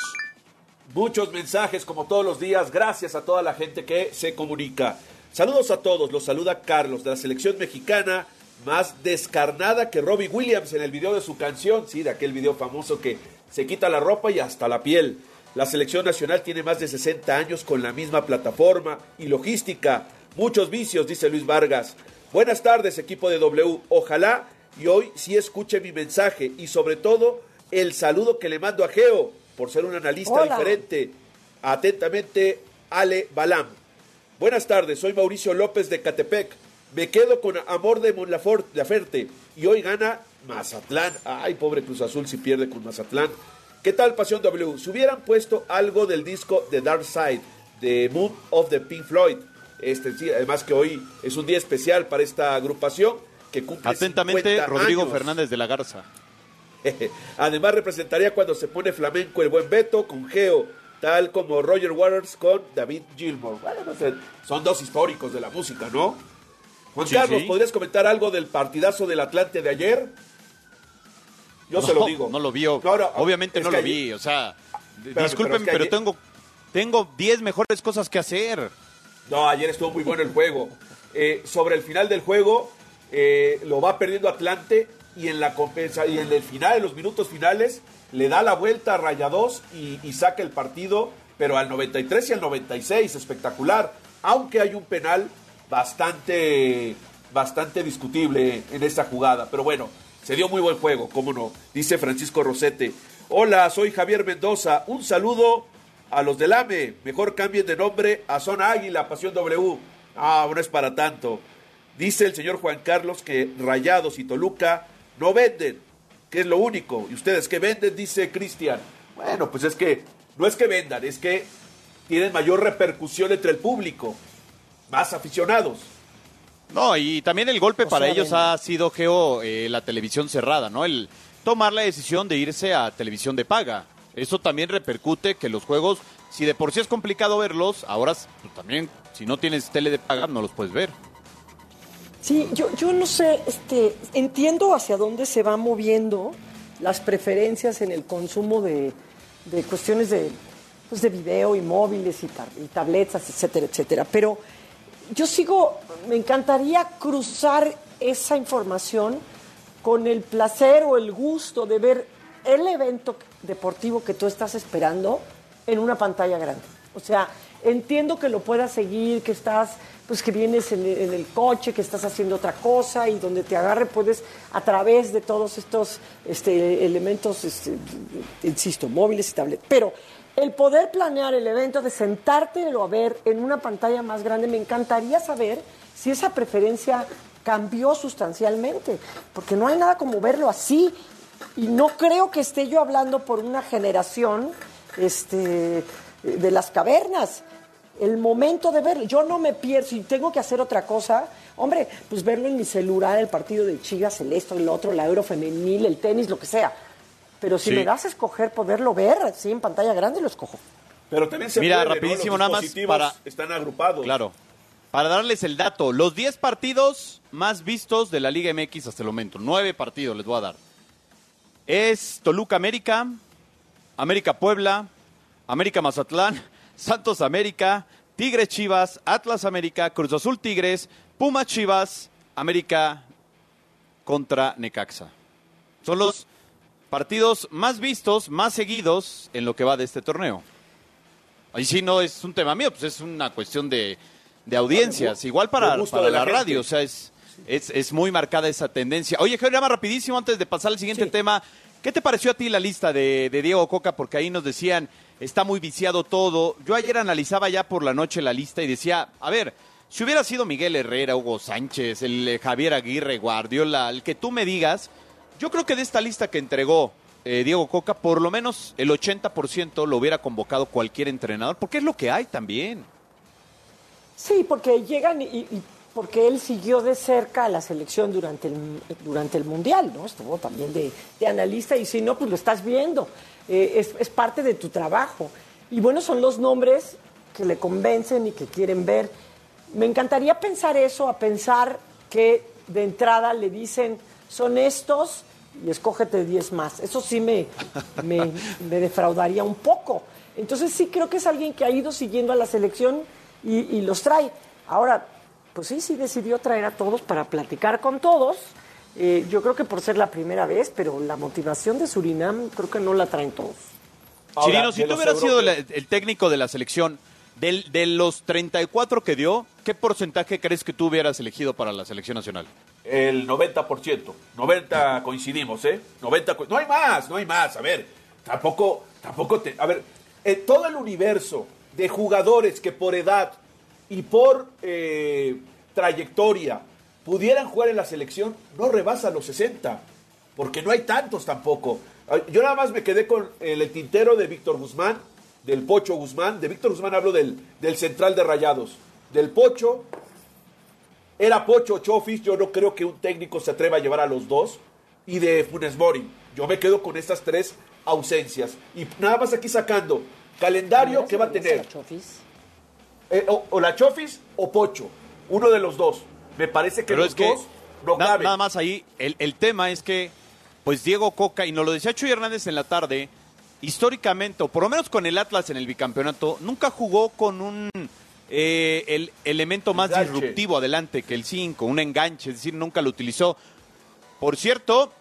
Muchos mensajes como todos los días. Gracias a toda la gente que se comunica. Saludos a todos. Los saluda Carlos de la selección mexicana más descarnada que Robbie Williams en el video de su canción. Sí, de aquel video famoso que se quita la ropa y hasta la piel. La selección nacional tiene más de 60 años con la misma plataforma y logística. Muchos vicios, dice Luis Vargas. Buenas tardes, equipo de W. Ojalá y hoy sí escuche mi mensaje y sobre todo el saludo que le mando a Geo por ser un analista Hola. diferente. Atentamente, Ale Balam. Buenas tardes, soy Mauricio López de Catepec. Me quedo con Amor de Mon Lafort- Laferte y hoy gana Mazatlán. Ay, pobre Cruz Azul si pierde con Mazatlán. ¿Qué tal, Pasión W? Si hubieran puesto algo del disco The Dark Side, de Moon of the Pink Floyd, este, sí, además que hoy es un día especial para esta agrupación que cumple Atentamente, 50 Rodrigo años. Fernández de la Garza. Además representaría cuando se pone flamenco el buen Beto con Geo, tal como Roger Waters con David Gilmour. Bueno, no sé, son dos históricos de la música, ¿no? Juan Sí, Carlos, sí. ¿podrías comentar algo del partidazo del Atlante de ayer? Yo se lo digo. No lo vio. No, Obviamente no lo ayer- vi. O sea, Espérame, discúlpeme, pero pero, es que ayer- tengo tengo 10 mejores cosas que hacer. No, ayer estuvo muy bueno el juego. Eh, sobre el final del juego, eh, lo va perdiendo Atlante y en la compensa y en el final, en los minutos finales, le da la vuelta a Rayados y, y saca el partido, pero al 93 y al 96, espectacular. Aunque hay un penal bastante, bastante discutible en esta jugada. Pero bueno, se dio muy buen juego, cómo no. Dice Francisco Rosete. Hola, soy Javier Mendoza. Un saludo a los del AME. Mejor cambien de nombre a Zona Águila, Pasión W. Ah, no es para tanto. Dice el señor Juan Carlos que Rayados y Toluca no venden, que es lo único. ¿Y ustedes qué venden? Dice Cristian. Bueno, pues es que no es que vendan, es que tienen mayor repercusión entre el público, más aficionados. No, y también el golpe para ellos ha sido, Geo, eh, la televisión cerrada, ¿no? El tomar la decisión de irse a televisión de paga. Eso también repercute que los juegos, si de por sí es complicado verlos, ahora pues, también, si no tienes tele de paga, no los puedes ver. Sí, yo, yo no sé, este, entiendo hacia dónde se van moviendo las preferencias en el consumo de, de cuestiones de, pues de video y móviles y, tar- y tabletas, etcétera, etcétera. Pero yo sigo, me encantaría cruzar esa información con el placer o el gusto de ver el evento deportivo que tú estás esperando en una pantalla grande. O sea, entiendo que lo puedas seguir, que estás, pues que vienes en, el coche, que estás haciendo otra cosa y donde te agarre puedes a través de todos estos este, elementos, este, insisto, móviles y tablets. Pero el poder planear el evento, de sentártelo a ver en una pantalla más grande, me encantaría saber si esa preferencia cambió sustancialmente, porque no hay nada como verlo así. Y no creo que esté yo hablando por una generación este, de las cavernas. El momento de verlo, yo no me pierdo, si tengo que hacer otra cosa, hombre, pues verlo en mi celular, el partido de Chivas, el esto, el otro, la euro femenil, el tenis, lo que sea. Pero si Sí. me das a escoger poderlo ver así en pantalla grande, lo escojo. Pero también se Mira, puede, ¿no? rapidísimo Los nada más para- Están agrupados. Claro. Para darles el dato, los 10 partidos más vistos de la Liga MX hasta el momento. 9 partidos les voy a dar. Es Toluca América, América Puebla, América Mazatlán, Santos América, Tigres Chivas, Atlas América, Cruz Azul Tigres, Puma Chivas, América contra Necaxa. Son los partidos más vistos, más seguidos en lo que va de este torneo. Ahí sí no es un tema mío, pues es una cuestión de, de audiencias. Igual para, para de la radio, o sea, es, es, es muy marcada esa tendencia. Oye, Javier, más rapidísimo antes de pasar al siguiente tema. ¿Qué te pareció a ti la lista de, de Diego Coca? Porque ahí nos decían, está muy viciado todo. Yo ayer analizaba ya por la noche la lista y decía, a ver, si hubiera sido Miguel Herrera, Hugo Sánchez, el eh, Javier Aguirre, Guardiola, el que tú me digas, yo creo que de esta lista que entregó eh, Diego Coca, por lo menos el 80% lo hubiera convocado cualquier entrenador, porque es lo que hay también. Sí, porque llegan y, porque él siguió de cerca a la selección durante el, durante el Mundial, ¿no? Estuvo también de, de analista y si no, pues lo estás viendo. Eh, es, es parte de tu trabajo. Y bueno, son los nombres que le convencen y que quieren ver. Me encantaría pensar eso, a pensar que de entrada le dicen, son estos y escógete 10 más. Eso sí me, me, me defraudaría un poco. Entonces sí creo que es alguien que ha ido siguiendo a la selección y, y los trae. Ahora, pues sí, sí decidió traer a todos para platicar con todos. Eh, yo creo que por ser la primera vez, pero la motivación de Surinam creo que no la traen todos. Chirino, si tú hubieras sido la- el técnico de la selección, del- de los 34 que dio, ¿qué porcentaje crees que tú hubieras elegido para la selección nacional? El 90%. 90 coincidimos, ¿eh? 90 co- No hay más, no hay más. A ver, tampoco, tampoco te... A ver, en todo el universo de jugadores que por edad y por eh, trayectoria pudieran jugar en la selección, no rebasa los 60. Porque no hay tantos tampoco. Yo nada más me quedé con el, el tintero de Víctor Guzmán, del Pocho Guzmán. De Víctor Guzmán hablo del, del central de Rayados. Del Pocho, era Pocho o Chofis, yo no creo que un técnico se atreva a llevar a los dos. Y de Funes Mori, yo me quedo con estas tres ausencias. Y nada más aquí sacando calendario que va a tener. Eh, o, o la Chofis o Pocho, uno de los dos. Me parece que Pero los es que dos no na- caben. nada más ahí, el, el tema es que, pues Diego Coca, y nos lo decía Chuy Hernández en la tarde, históricamente, o por lo menos con el Atlas en el bicampeonato, nunca jugó con un eh, el elemento más Enganche. disruptivo adelante que el 5, un enganche, es decir, nunca lo utilizó. Por cierto,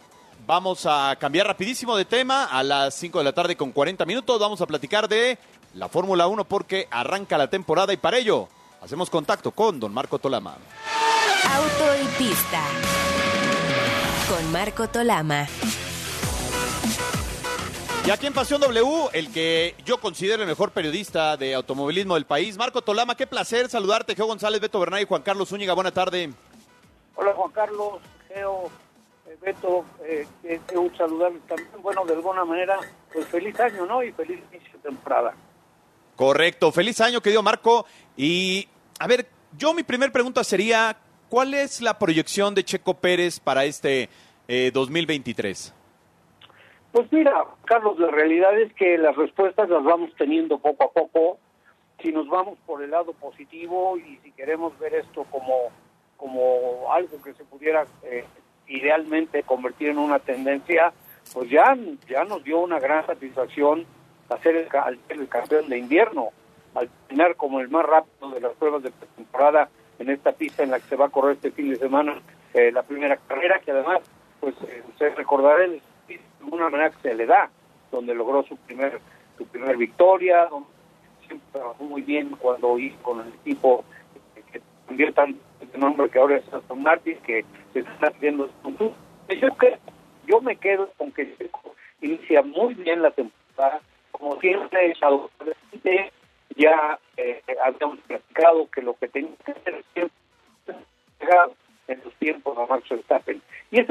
vamos a cambiar rapidísimo de tema a las 5 de la tarde con 40 minutos. Vamos a platicar de la Fórmula 1 porque arranca la temporada y para ello hacemos contacto con don Marco Tolama. Auto y pista. Con Marco Tolama. Y aquí en Pasión W, el que yo considero el mejor periodista de automovilismo del país, Marco Tolama, qué placer saludarte, Geo González, Beto Bernal y Juan Carlos Zúñiga, buena tarde. Hola Juan Carlos, Geo, eh, Beto, eh, eh, un también. Bueno, de alguna manera, pues feliz año, ¿no? Y feliz inicio de temporada. Correcto, feliz año, querido Marco. Y a ver, yo mi primer pregunta sería, ¿cuál es la proyección de Checo Pérez para este eh, 2023? Pues mira, Carlos, la realidad es que las respuestas las vamos teniendo poco a poco. Si nos vamos por el lado positivo y si queremos ver esto como, como algo que se pudiera eh, idealmente convertir en una tendencia, pues ya, ya nos dio una gran satisfacción hacer el, al ser el campeón de invierno, al terminar como el más rápido de las pruebas de temporada en esta pista en la que se va a correr este fin de semana eh, la primera carrera, que además, pues eh, usted recordará el de una manera que se le da, donde logró su primer su primer victoria, donde siempre trabajó muy bien cuando hizo con el equipo eh, que cambió tanto de nombre que ahora es Aston Martin, que se está haciendo yo, que, yo me quedo con que inicia muy bien la temporada, como siempre, ya eh, habíamos platicado que lo que tenía que hacer siempre en los tiempos a Max Verstappen. Y es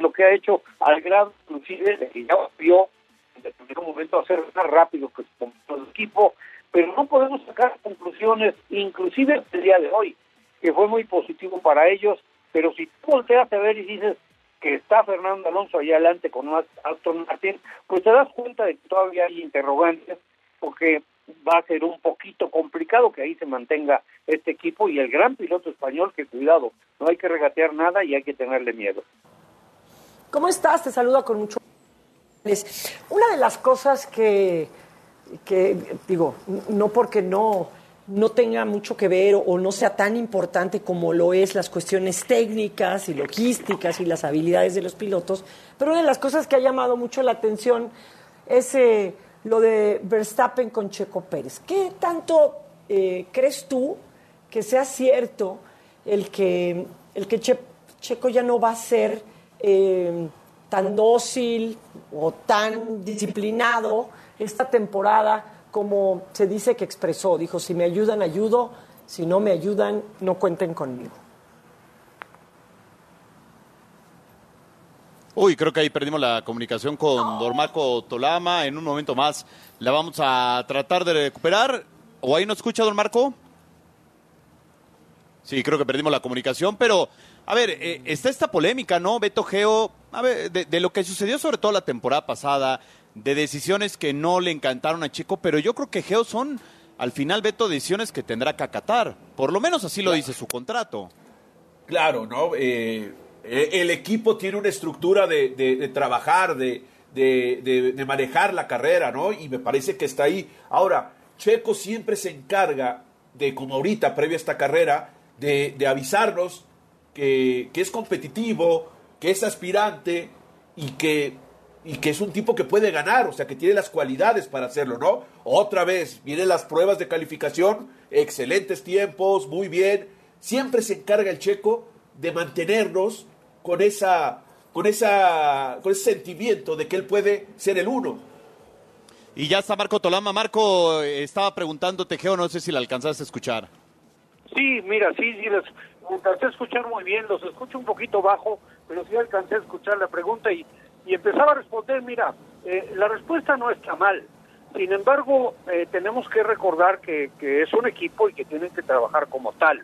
lo que ha hecho al grado, inclusive, de que ya vio en determinado momento hacer más rápido que su equipo, pero no podemos sacar conclusiones, inclusive el día de hoy, que fue muy positivo para ellos, pero si tú volteas a ver y dices que está Fernando Alonso allá adelante con más Aston Martin, pues te das cuenta de que todavía hay interrogantes, porque va a ser un poquito complicado que ahí se mantenga este equipo y el gran piloto español que cuidado, no hay que regatear nada y hay que tenerle miedo. ¿Cómo estás? Te saluda con mucho. Una de las cosas que, que digo, no porque no, no tenga mucho que ver o, no sea tan importante como lo es las cuestiones técnicas y logísticas y las habilidades de los pilotos, pero una de las cosas que ha llamado mucho la atención es eh, lo de Verstappen con Checo Pérez. ¿Qué tanto eh, crees tú que sea cierto el que, el que Che- Checo ya no va a ser eh, tan dócil o tan disciplinado esta temporada como se dice que expresó? Dijo, si me ayudan, ayudo, si no me ayudan, no cuenten conmigo. Uy, creo que ahí perdimos la comunicación con Don Marco Tolama. En un momento más la vamos a tratar de recuperar. ¿O ahí nos escucha, Don Marco? Sí, creo que perdimos la comunicación, pero a ver, eh, está esta polémica, ¿no? Beto Geo, a ver, de, de lo que sucedió sobre todo la temporada pasada, de decisiones que no le encantaron a Chico, pero yo creo que Geo son, al final, Beto, decisiones que tendrá que acatar. Por lo menos así lo dice su contrato. Claro, ¿no? Eh, eh, el equipo tiene una estructura de, de- de trabajar, de, de- de- de manejar la carrera, ¿no? Y me parece que está ahí. Ahora, Checo siempre se encarga de, como ahorita, previo a esta carrera, de, de avisarnos que, que es competitivo, que es aspirante y que, y que es un tipo que puede ganar, o sea, que tiene las cualidades para hacerlo, ¿no? Otra vez, vienen las pruebas de calificación, excelentes tiempos, muy bien. Siempre se encarga el checo de mantenernos con esa, con esa, con ese sentimiento de que él puede ser el uno. Y ya está Marco Tolama. Marco, estaba preguntándote, Geo, no sé si la alcanzaste a escuchar. Sí, mira, sí, sí, los alcancé a escuchar muy bien, los escucho un poquito bajo, pero sí alcancé a escuchar la pregunta y, y empezaba a responder, mira, eh, la respuesta no está mal, sin embargo, eh, tenemos que recordar que, que es un equipo y que tienen que trabajar como tal.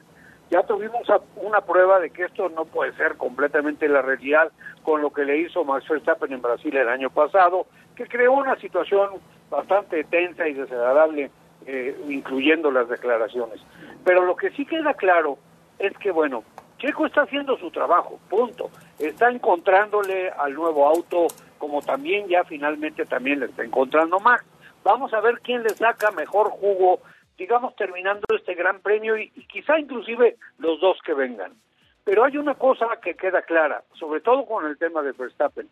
Ya tuvimos una prueba de que esto no puede ser completamente la realidad con lo que le hizo Max Verstappen en Brasil el año pasado, que creó una situación bastante tensa y desagradable, eh, incluyendo las declaraciones. Pero lo que sí queda claro es que, bueno, Checo está haciendo su trabajo, punto. Está encontrándole al nuevo auto como también ya finalmente también le está encontrando Max. Vamos a ver quién le saca mejor jugo, digamos, terminando este gran premio y, y quizá inclusive los dos que vengan. Pero hay una cosa que queda clara, sobre todo con el tema de Verstappen.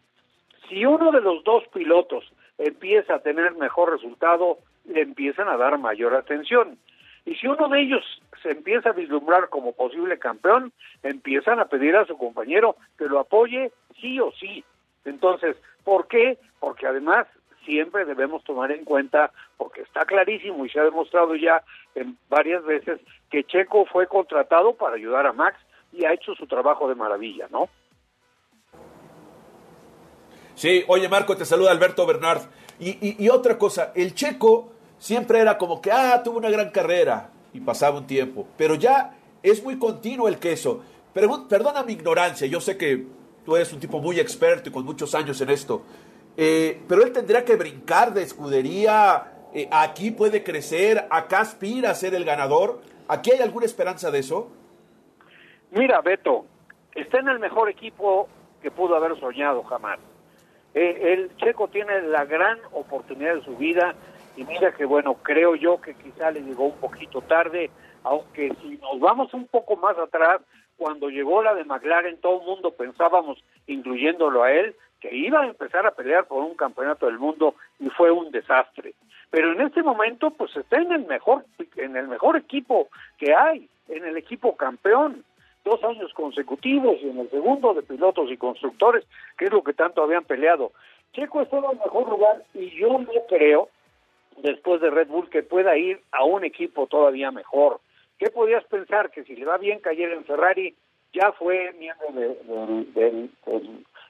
Si uno de los dos pilotos empieza a tener mejor resultado, le empiezan a dar mayor atención. Y si uno de ellos se empieza a vislumbrar como posible campeón, empiezan a pedir a su compañero que lo apoye sí o sí. Entonces, ¿por qué? Porque además siempre debemos tomar en cuenta, porque está clarísimo y se ha demostrado ya en varias veces que Checo fue contratado para ayudar a Max y ha hecho su trabajo de maravilla, ¿no? Sí, oye Marco, te saluda Alberto Bernard. Y, y, y, otra cosa, el checo siempre era como que, ah, tuvo una gran carrera y pasaba un tiempo, pero ya es muy continuo el queso. Pero, perdona mi ignorancia, yo sé que tú eres un tipo muy experto y con muchos años en esto, eh, pero él tendría que brincar de escudería, eh, aquí puede crecer, acá aspira a ser el ganador. ¿Aquí hay alguna esperanza de eso? Mira, Beto, está en el mejor equipo que pudo haber soñado jamás. Eh, el checo tiene la gran oportunidad de su vida y mira que bueno, creo yo que quizá le llegó un poquito tarde, aunque si nos vamos un poco más atrás, cuando llegó la de McLaren, todo el mundo pensábamos, incluyéndolo a él, que iba a empezar a pelear por un campeonato del mundo y fue un desastre. Pero en este momento, pues está en el mejor, en el mejor equipo que hay, en el equipo campeón dos años consecutivos y en el segundo de pilotos y constructores, que es lo que tanto habían peleado. Checo está en mejor lugar y yo no creo, después de Red Bull, que pueda ir a un equipo todavía mejor. ¿Qué podías pensar? Que si le va bien cayera en Ferrari, ya fue miembro del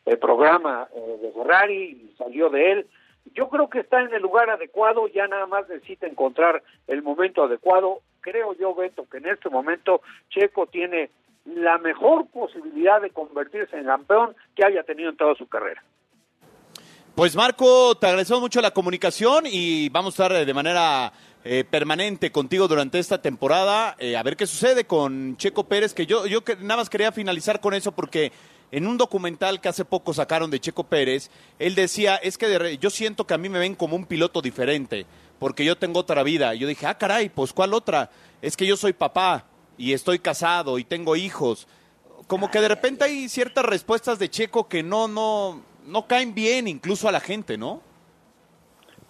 de, programa eh, de Ferrari y salió de él. Yo creo que está en el lugar adecuado, ya nada más necesita encontrar el momento adecuado. Creo yo, Beto, que en este momento Checo tiene la mejor posibilidad de convertirse en campeón que haya tenido en toda su carrera. Pues Marco, te agradecemos mucho la comunicación y vamos a estar de manera eh, permanente contigo durante esta temporada, eh, a ver qué sucede con Checo Pérez, que yo, yo nada más quería finalizar con eso porque en un documental que hace poco sacaron de Checo Pérez, él decía, es que de, yo siento que a mí me ven como un piloto diferente, porque yo tengo otra vida. Yo dije, ah, caray, pues ¿cuál otra? Es que yo soy papá, y estoy casado y tengo hijos. Como que de repente hay ciertas respuestas de Checo que no, no, no caen bien incluso a la gente, ¿no?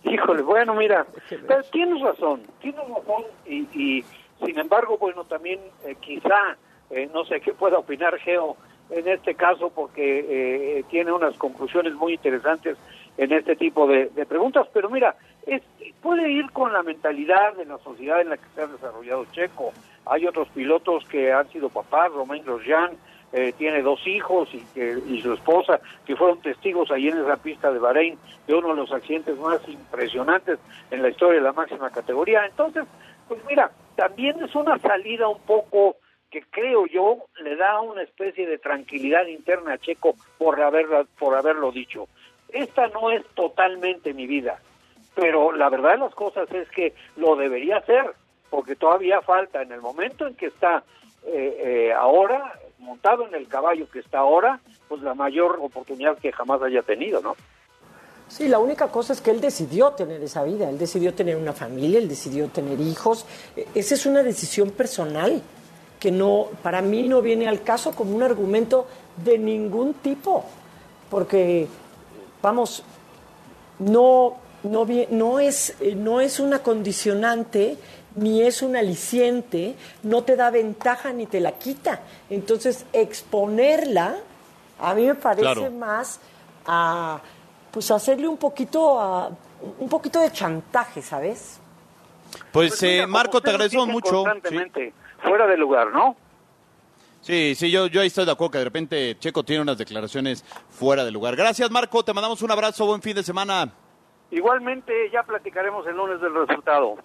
Híjole, bueno, mira, pero tienes razón, tienes razón y, y sin embargo, bueno, también eh, quizá, eh, no sé qué pueda opinar Geo en este caso porque eh, tiene unas conclusiones muy interesantes en este tipo de, de preguntas, pero mira, es, puede ir con la mentalidad de la sociedad en la que se ha desarrollado Checo. Hay otros pilotos que han sido papás, Romain Grosjean eh, tiene dos hijos y, que, y su esposa, que fueron testigos ahí en esa pista de Bahrein de uno de los accidentes más impresionantes en la historia de la máxima categoría. Entonces, pues mira, también es una salida un poco que creo yo le da una especie de tranquilidad interna a Checo por, haberla, por haberlo dicho. Esta no es totalmente mi vida, pero la verdad de las cosas es que lo debería hacer, porque todavía falta en el momento en que está eh, eh, ahora, montado en el caballo que está ahora, pues la mayor oportunidad que jamás haya tenido, ¿no? Sí, la única cosa es que él decidió tener esa vida, él decidió tener una familia, él decidió tener hijos. E, esa es una decisión personal que no, para mí no viene al caso como un argumento de ningún tipo, porque, vamos, no, no, no, es, no es una condicionante ni es un aliciente, no te da ventaja ni te la quita. Entonces, exponerla a mí me parece claro. más a pues hacerle un poquito a, un poquito de chantaje, ¿sabes? Pues, pues mira, eh, Marco, te agradecemos mucho. Constantemente, sí. fuera de lugar, ¿no? Sí, sí, yo, yo ahí estoy de acuerdo que de repente Checo tiene unas declaraciones fuera de lugar. Gracias, Marco, te mandamos un abrazo, buen fin de semana. Igualmente, ya platicaremos el lunes del resultado.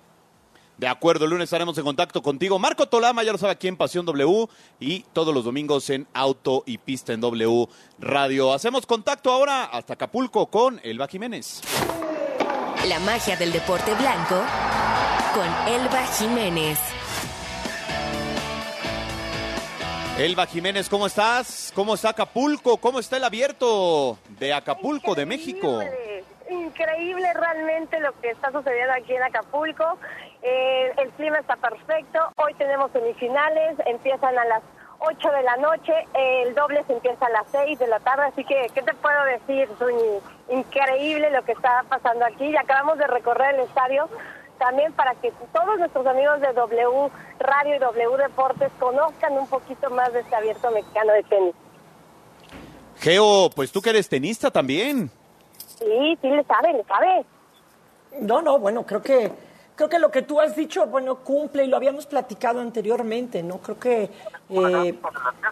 De acuerdo, el lunes estaremos en contacto contigo. Marco Tolama, ya lo sabe aquí en Pasión W y todos los domingos en Auto y Pista en W Radio. Hacemos contacto ahora hasta Acapulco con Elba Jiménez. La magia del deporte blanco con Elba Jiménez. Elba Jiménez, ¿cómo estás? ¿Cómo está Acapulco? ¿Cómo está el abierto de Acapulco, de México? Increíble realmente lo que está sucediendo aquí en Acapulco. Eh, el clima está perfecto. Hoy tenemos semifinales, empiezan a las 8 de la noche, el doble se empieza a las 6 de la tarde, así que, ¿qué te puedo decir? Increíble lo que está pasando aquí. Y acabamos de recorrer el estadio también para que todos nuestros amigos de W Radio y W Deportes conozcan un poquito más de este abierto mexicano de tenis. Geo, pues tú que eres tenista también. Sí, sí le sabe, le sabe. No, no, bueno, creo que creo que lo que tú has dicho, bueno, cumple y lo habíamos platicado anteriormente, ¿no? Creo que eh,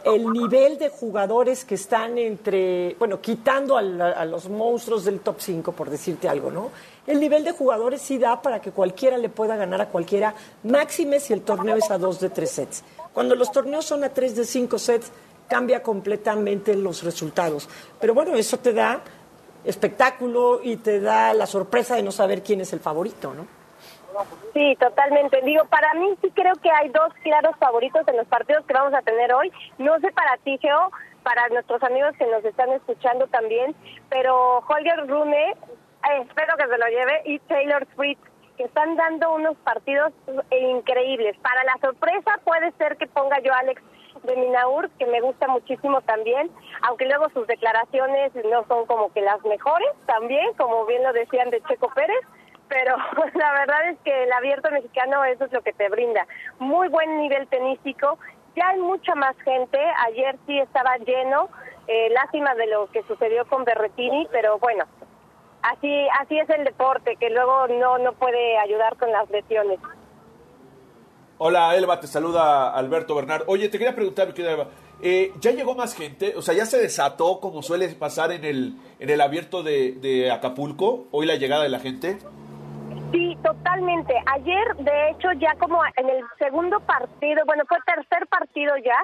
el nivel de jugadores que están entre, bueno, quitando a, a los monstruos del top 5, por decirte algo, ¿no? El nivel de jugadores sí da para que cualquiera le pueda ganar a cualquiera, máxime si el torneo es a dos de tres sets. Cuando los torneos son a tres de cinco sets, cambia completamente los resultados. Pero bueno, eso te da espectáculo y te da la sorpresa de no saber quién es el favorito, ¿no? Sí, totalmente. Digo, para mí sí creo que hay dos claros favoritos en los partidos que vamos a tener hoy. No sé para ti, Geo, para nuestros amigos que nos están escuchando también, pero Holger Rune, eh, espero que se lo lleve, y Taylor Fritz, que están dando unos partidos increíbles. Para la sorpresa puede ser que ponga yo a Alex de Minaur, que me gusta muchísimo también, aunque luego sus declaraciones no son como que las mejores también, como bien lo decían de Checo Pérez, pero la verdad es que el abierto mexicano eso es lo que te brinda. Muy buen nivel tenístico, ya hay mucha más gente, ayer sí estaba lleno, eh, lástima de lo que sucedió con Berretini, pero bueno, así así es el deporte, que luego no, no puede ayudar con las lesiones. Hola, Elba, te saluda Alberto Bernard. Oye, te quería preguntar, querida Elba, eh, ¿ya llegó más gente? O sea, ¿ya se desató como suele pasar en el, en el abierto de, de Acapulco, hoy la llegada de la gente? Sí, totalmente. Ayer, de hecho, ya como en el segundo partido, bueno, fue tercer partido ya,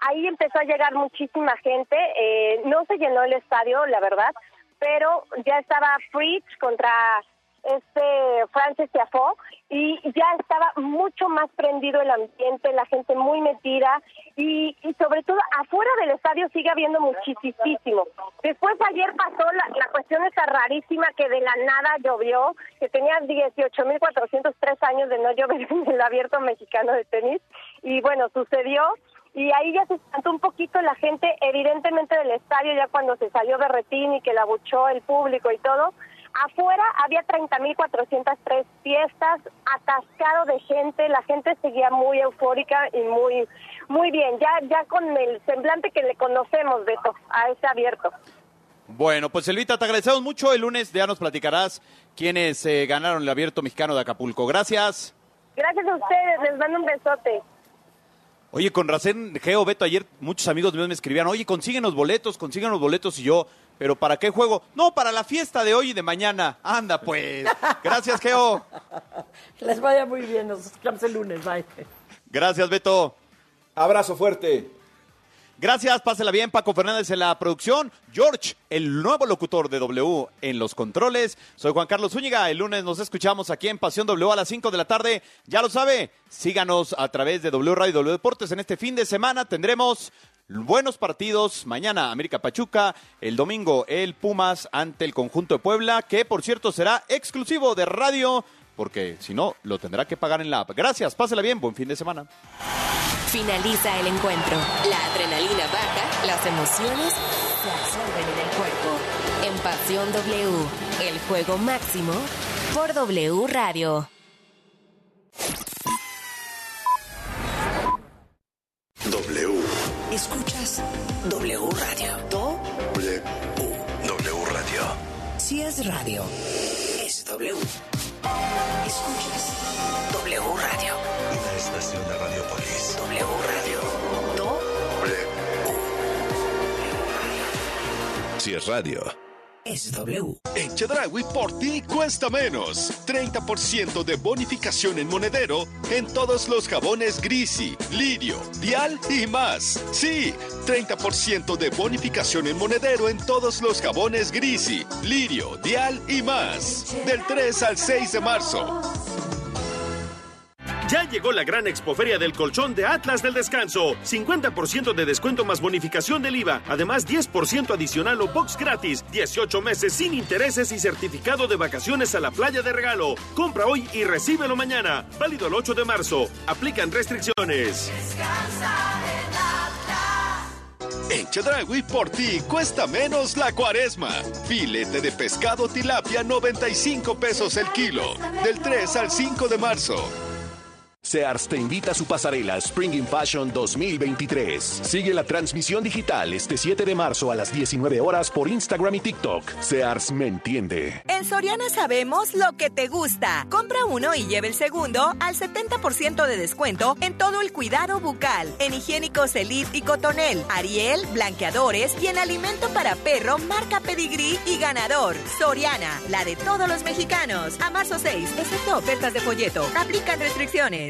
ahí empezó a llegar muchísima gente. Eh, no se llenó el estadio, la verdad, pero ya estaba Fritz contra este Francis Tiafoe y ya estaba mucho más prendido el ambiente, la gente muy metida y, y sobre todo afuera del estadio sigue habiendo muchísimo. Después ayer pasó la, la cuestión esa rarísima que de la nada llovió, que tenía 18.403 años de no llover en el abierto mexicano de tenis y bueno, sucedió y ahí ya se espantó un poquito la gente, evidentemente del estadio, ya cuando se salió Berretín y que la buchó el público y todo, Afuera había 30.403 fiestas, atascado de gente, la gente seguía muy eufórica y muy muy bien, ya ya con el semblante que le conocemos, Beto, a ese abierto. Bueno, pues Elvita, te agradecemos mucho. El lunes ya nos platicarás quiénes eh, ganaron el abierto mexicano de Acapulco. Gracias. Gracias a ustedes, les mando un besote. Oye, con razón, Geo, Beto, ayer muchos amigos míos me escribían, oye, consiguen los boletos, consiguen los boletos, y yo, ¿pero para qué juego? No, para la fiesta de hoy y de mañana. Anda, pues. Gracias, Geo. Les vaya muy bien, nos escuchamos el lunes, bye. Gracias, Beto. Abrazo fuerte. Gracias, pásela bien, Paco Fernández en la producción, George, el nuevo locutor de W en los controles. Soy Juan Carlos Zúñiga, el lunes nos escuchamos aquí en Pasión W a las 5 de la tarde. Ya lo sabe, síganos a través de W Radio y W Deportes. En este fin de semana tendremos buenos partidos. Mañana América Pachuca, el domingo el Pumas ante el conjunto de Puebla, que por cierto será exclusivo de radio porque si no, lo tendrá que pagar en la app. Gracias, pásela bien, buen fin de semana. Finaliza el encuentro. La adrenalina baja, las emociones se absorben en el cuerpo. En Pasión W, el juego máximo por W Radio. W. Escuchas W Radio. W. W Radio. Si es radio, es W. Escuchas W Radio. Una estación de Radiopolis. W Radio. Do. Si es radio. Es W. En Chedraui por ti cuesta menos. 30% de bonificación en monedero en todos los jabones Grisi, Lirio, Dial y más. Sí, 30% de bonificación en monedero en todos los jabones Grisi, Lirio, Dial y más. Del 3 al 6 de marzo. Ya llegó la gran expoferia del colchón de Atlas del Descanso. 50% de descuento más bonificación del IVA. Además, 10% adicional o box gratis. 18 meses sin intereses y certificado de vacaciones a la playa de regalo. Compra hoy y recíbelo mañana. Válido el 8 de marzo. Aplican restricciones. En Chedragui por ti cuesta menos la cuaresma. Filete de pescado tilapia 95 pesos el kilo. Del 3 al 5 de marzo. Sears te invita a su pasarela Spring in Fashion 2023. Sigue la transmisión digital este 7 de marzo a las 19 horas por Instagram y TikTok. Sears me entiende. En Soriana sabemos lo que te gusta. Compra uno y lleve el segundo al 70% de descuento en todo el cuidado bucal, en higiénicos Elite y Cotonel, Ariel, blanqueadores y en alimento para perro marca Pedigree y ganador. Soriana, la de todos los mexicanos. A marzo 6, excepto ofertas de folleto. Aplican restricciones.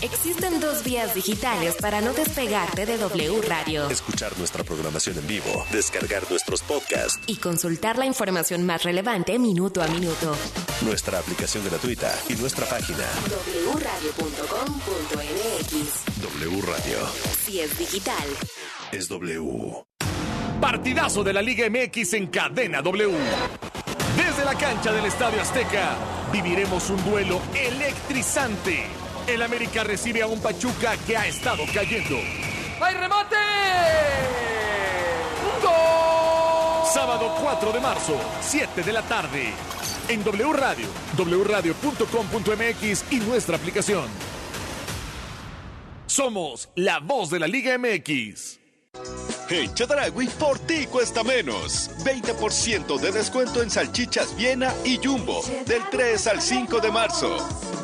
Existen dos vías digitales para no despegarte de W Radio. Escuchar nuestra programación en vivo, descargar nuestros podcasts y consultar la información más relevante minuto a minuto. Nuestra aplicación gratuita y nuestra página wradio.com.mx. W Radio. Si es digital, es W. Partidazo de la Liga MX en cadena W. Desde la cancha del Estadio Azteca viviremos un duelo electrizante. El América recibe a un Pachuca que ha estado cayendo. ¡Hay remate! ¡Gol! Sábado 4 de marzo, 7 de la tarde. En W Radio, wradio.com.mx y nuestra aplicación. Somos la voz de la Liga MX. En Chedragui por ti cuesta menos. 20% de descuento en salchichas Viena y Jumbo. Del 3 al 5 de marzo.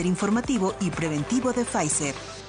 informativo y preventivo de Pfizer.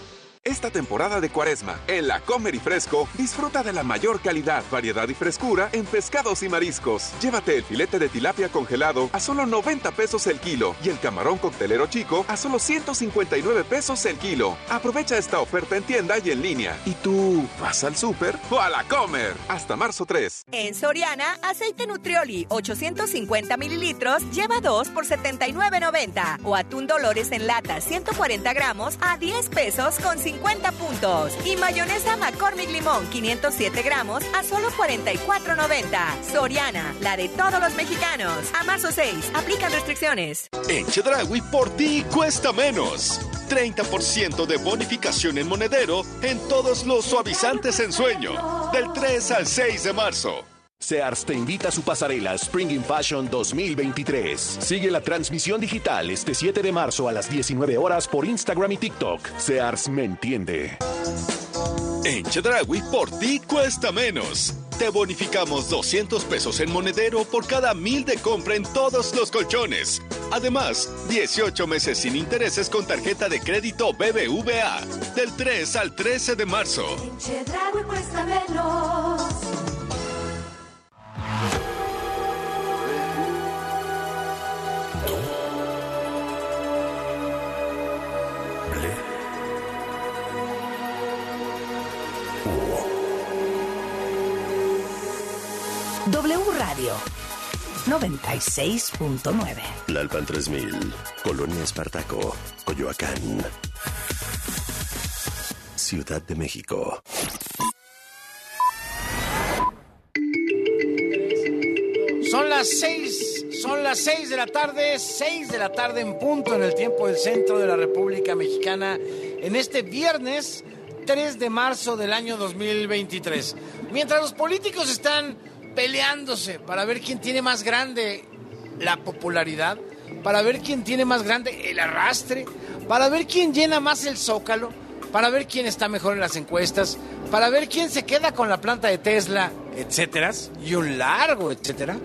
Esta temporada de cuaresma, en la Comer y Fresco, disfruta de la mayor calidad, variedad y frescura en pescados y mariscos. Llévate el filete de tilapia congelado a solo 90 pesos el kilo y el camarón coctelero chico a solo 159 pesos el kilo. Aprovecha esta oferta en tienda y en línea. ¿Y tú vas al súper o a la Comer? Hasta marzo 3. En Soriana, aceite Nutrioli 850 mililitros lleva 2 por 79.90 o atún Dolores en lata 140 gramos a 10 pesos con 50 puntos. Y mayonesa McCormick Limón 507 gramos a solo 44.90. Soriana, la de todos los mexicanos. A marzo 6, aplican restricciones. En Chedragui por ti cuesta menos. 30% de bonificación en monedero en todos los suavizantes en sueño. Del 3 al 6 de marzo. Sears te invita a su pasarela Spring in Fashion 2023. Sigue la transmisión digital este 7 de marzo a las 19 horas por Instagram y TikTok. Sears me entiende. En Chedragui por ti cuesta menos. Te bonificamos 200 pesos en monedero por cada mil de compra en todos los colchones. Además, 18 meses sin intereses con tarjeta de crédito BBVA. Del 3 al 13 de marzo. Chedraui cuesta menos. Radio 96.9. Lalpan 3000, Colonia Espartaco, Coyoacán. Ciudad de México. Son las seis, son las seis de la tarde, seis de la tarde en punto en el tiempo del centro de la República Mexicana, en este viernes 3 de marzo del año 2023. Mientras los políticos están peleándose para ver quién tiene más grande la popularidad, para ver quién tiene más grande el arrastre, para ver quién llena más el zócalo, para ver quién está mejor en las encuestas, para ver quién se queda con la planta de Tesla, etcétera, y un largo etcétera.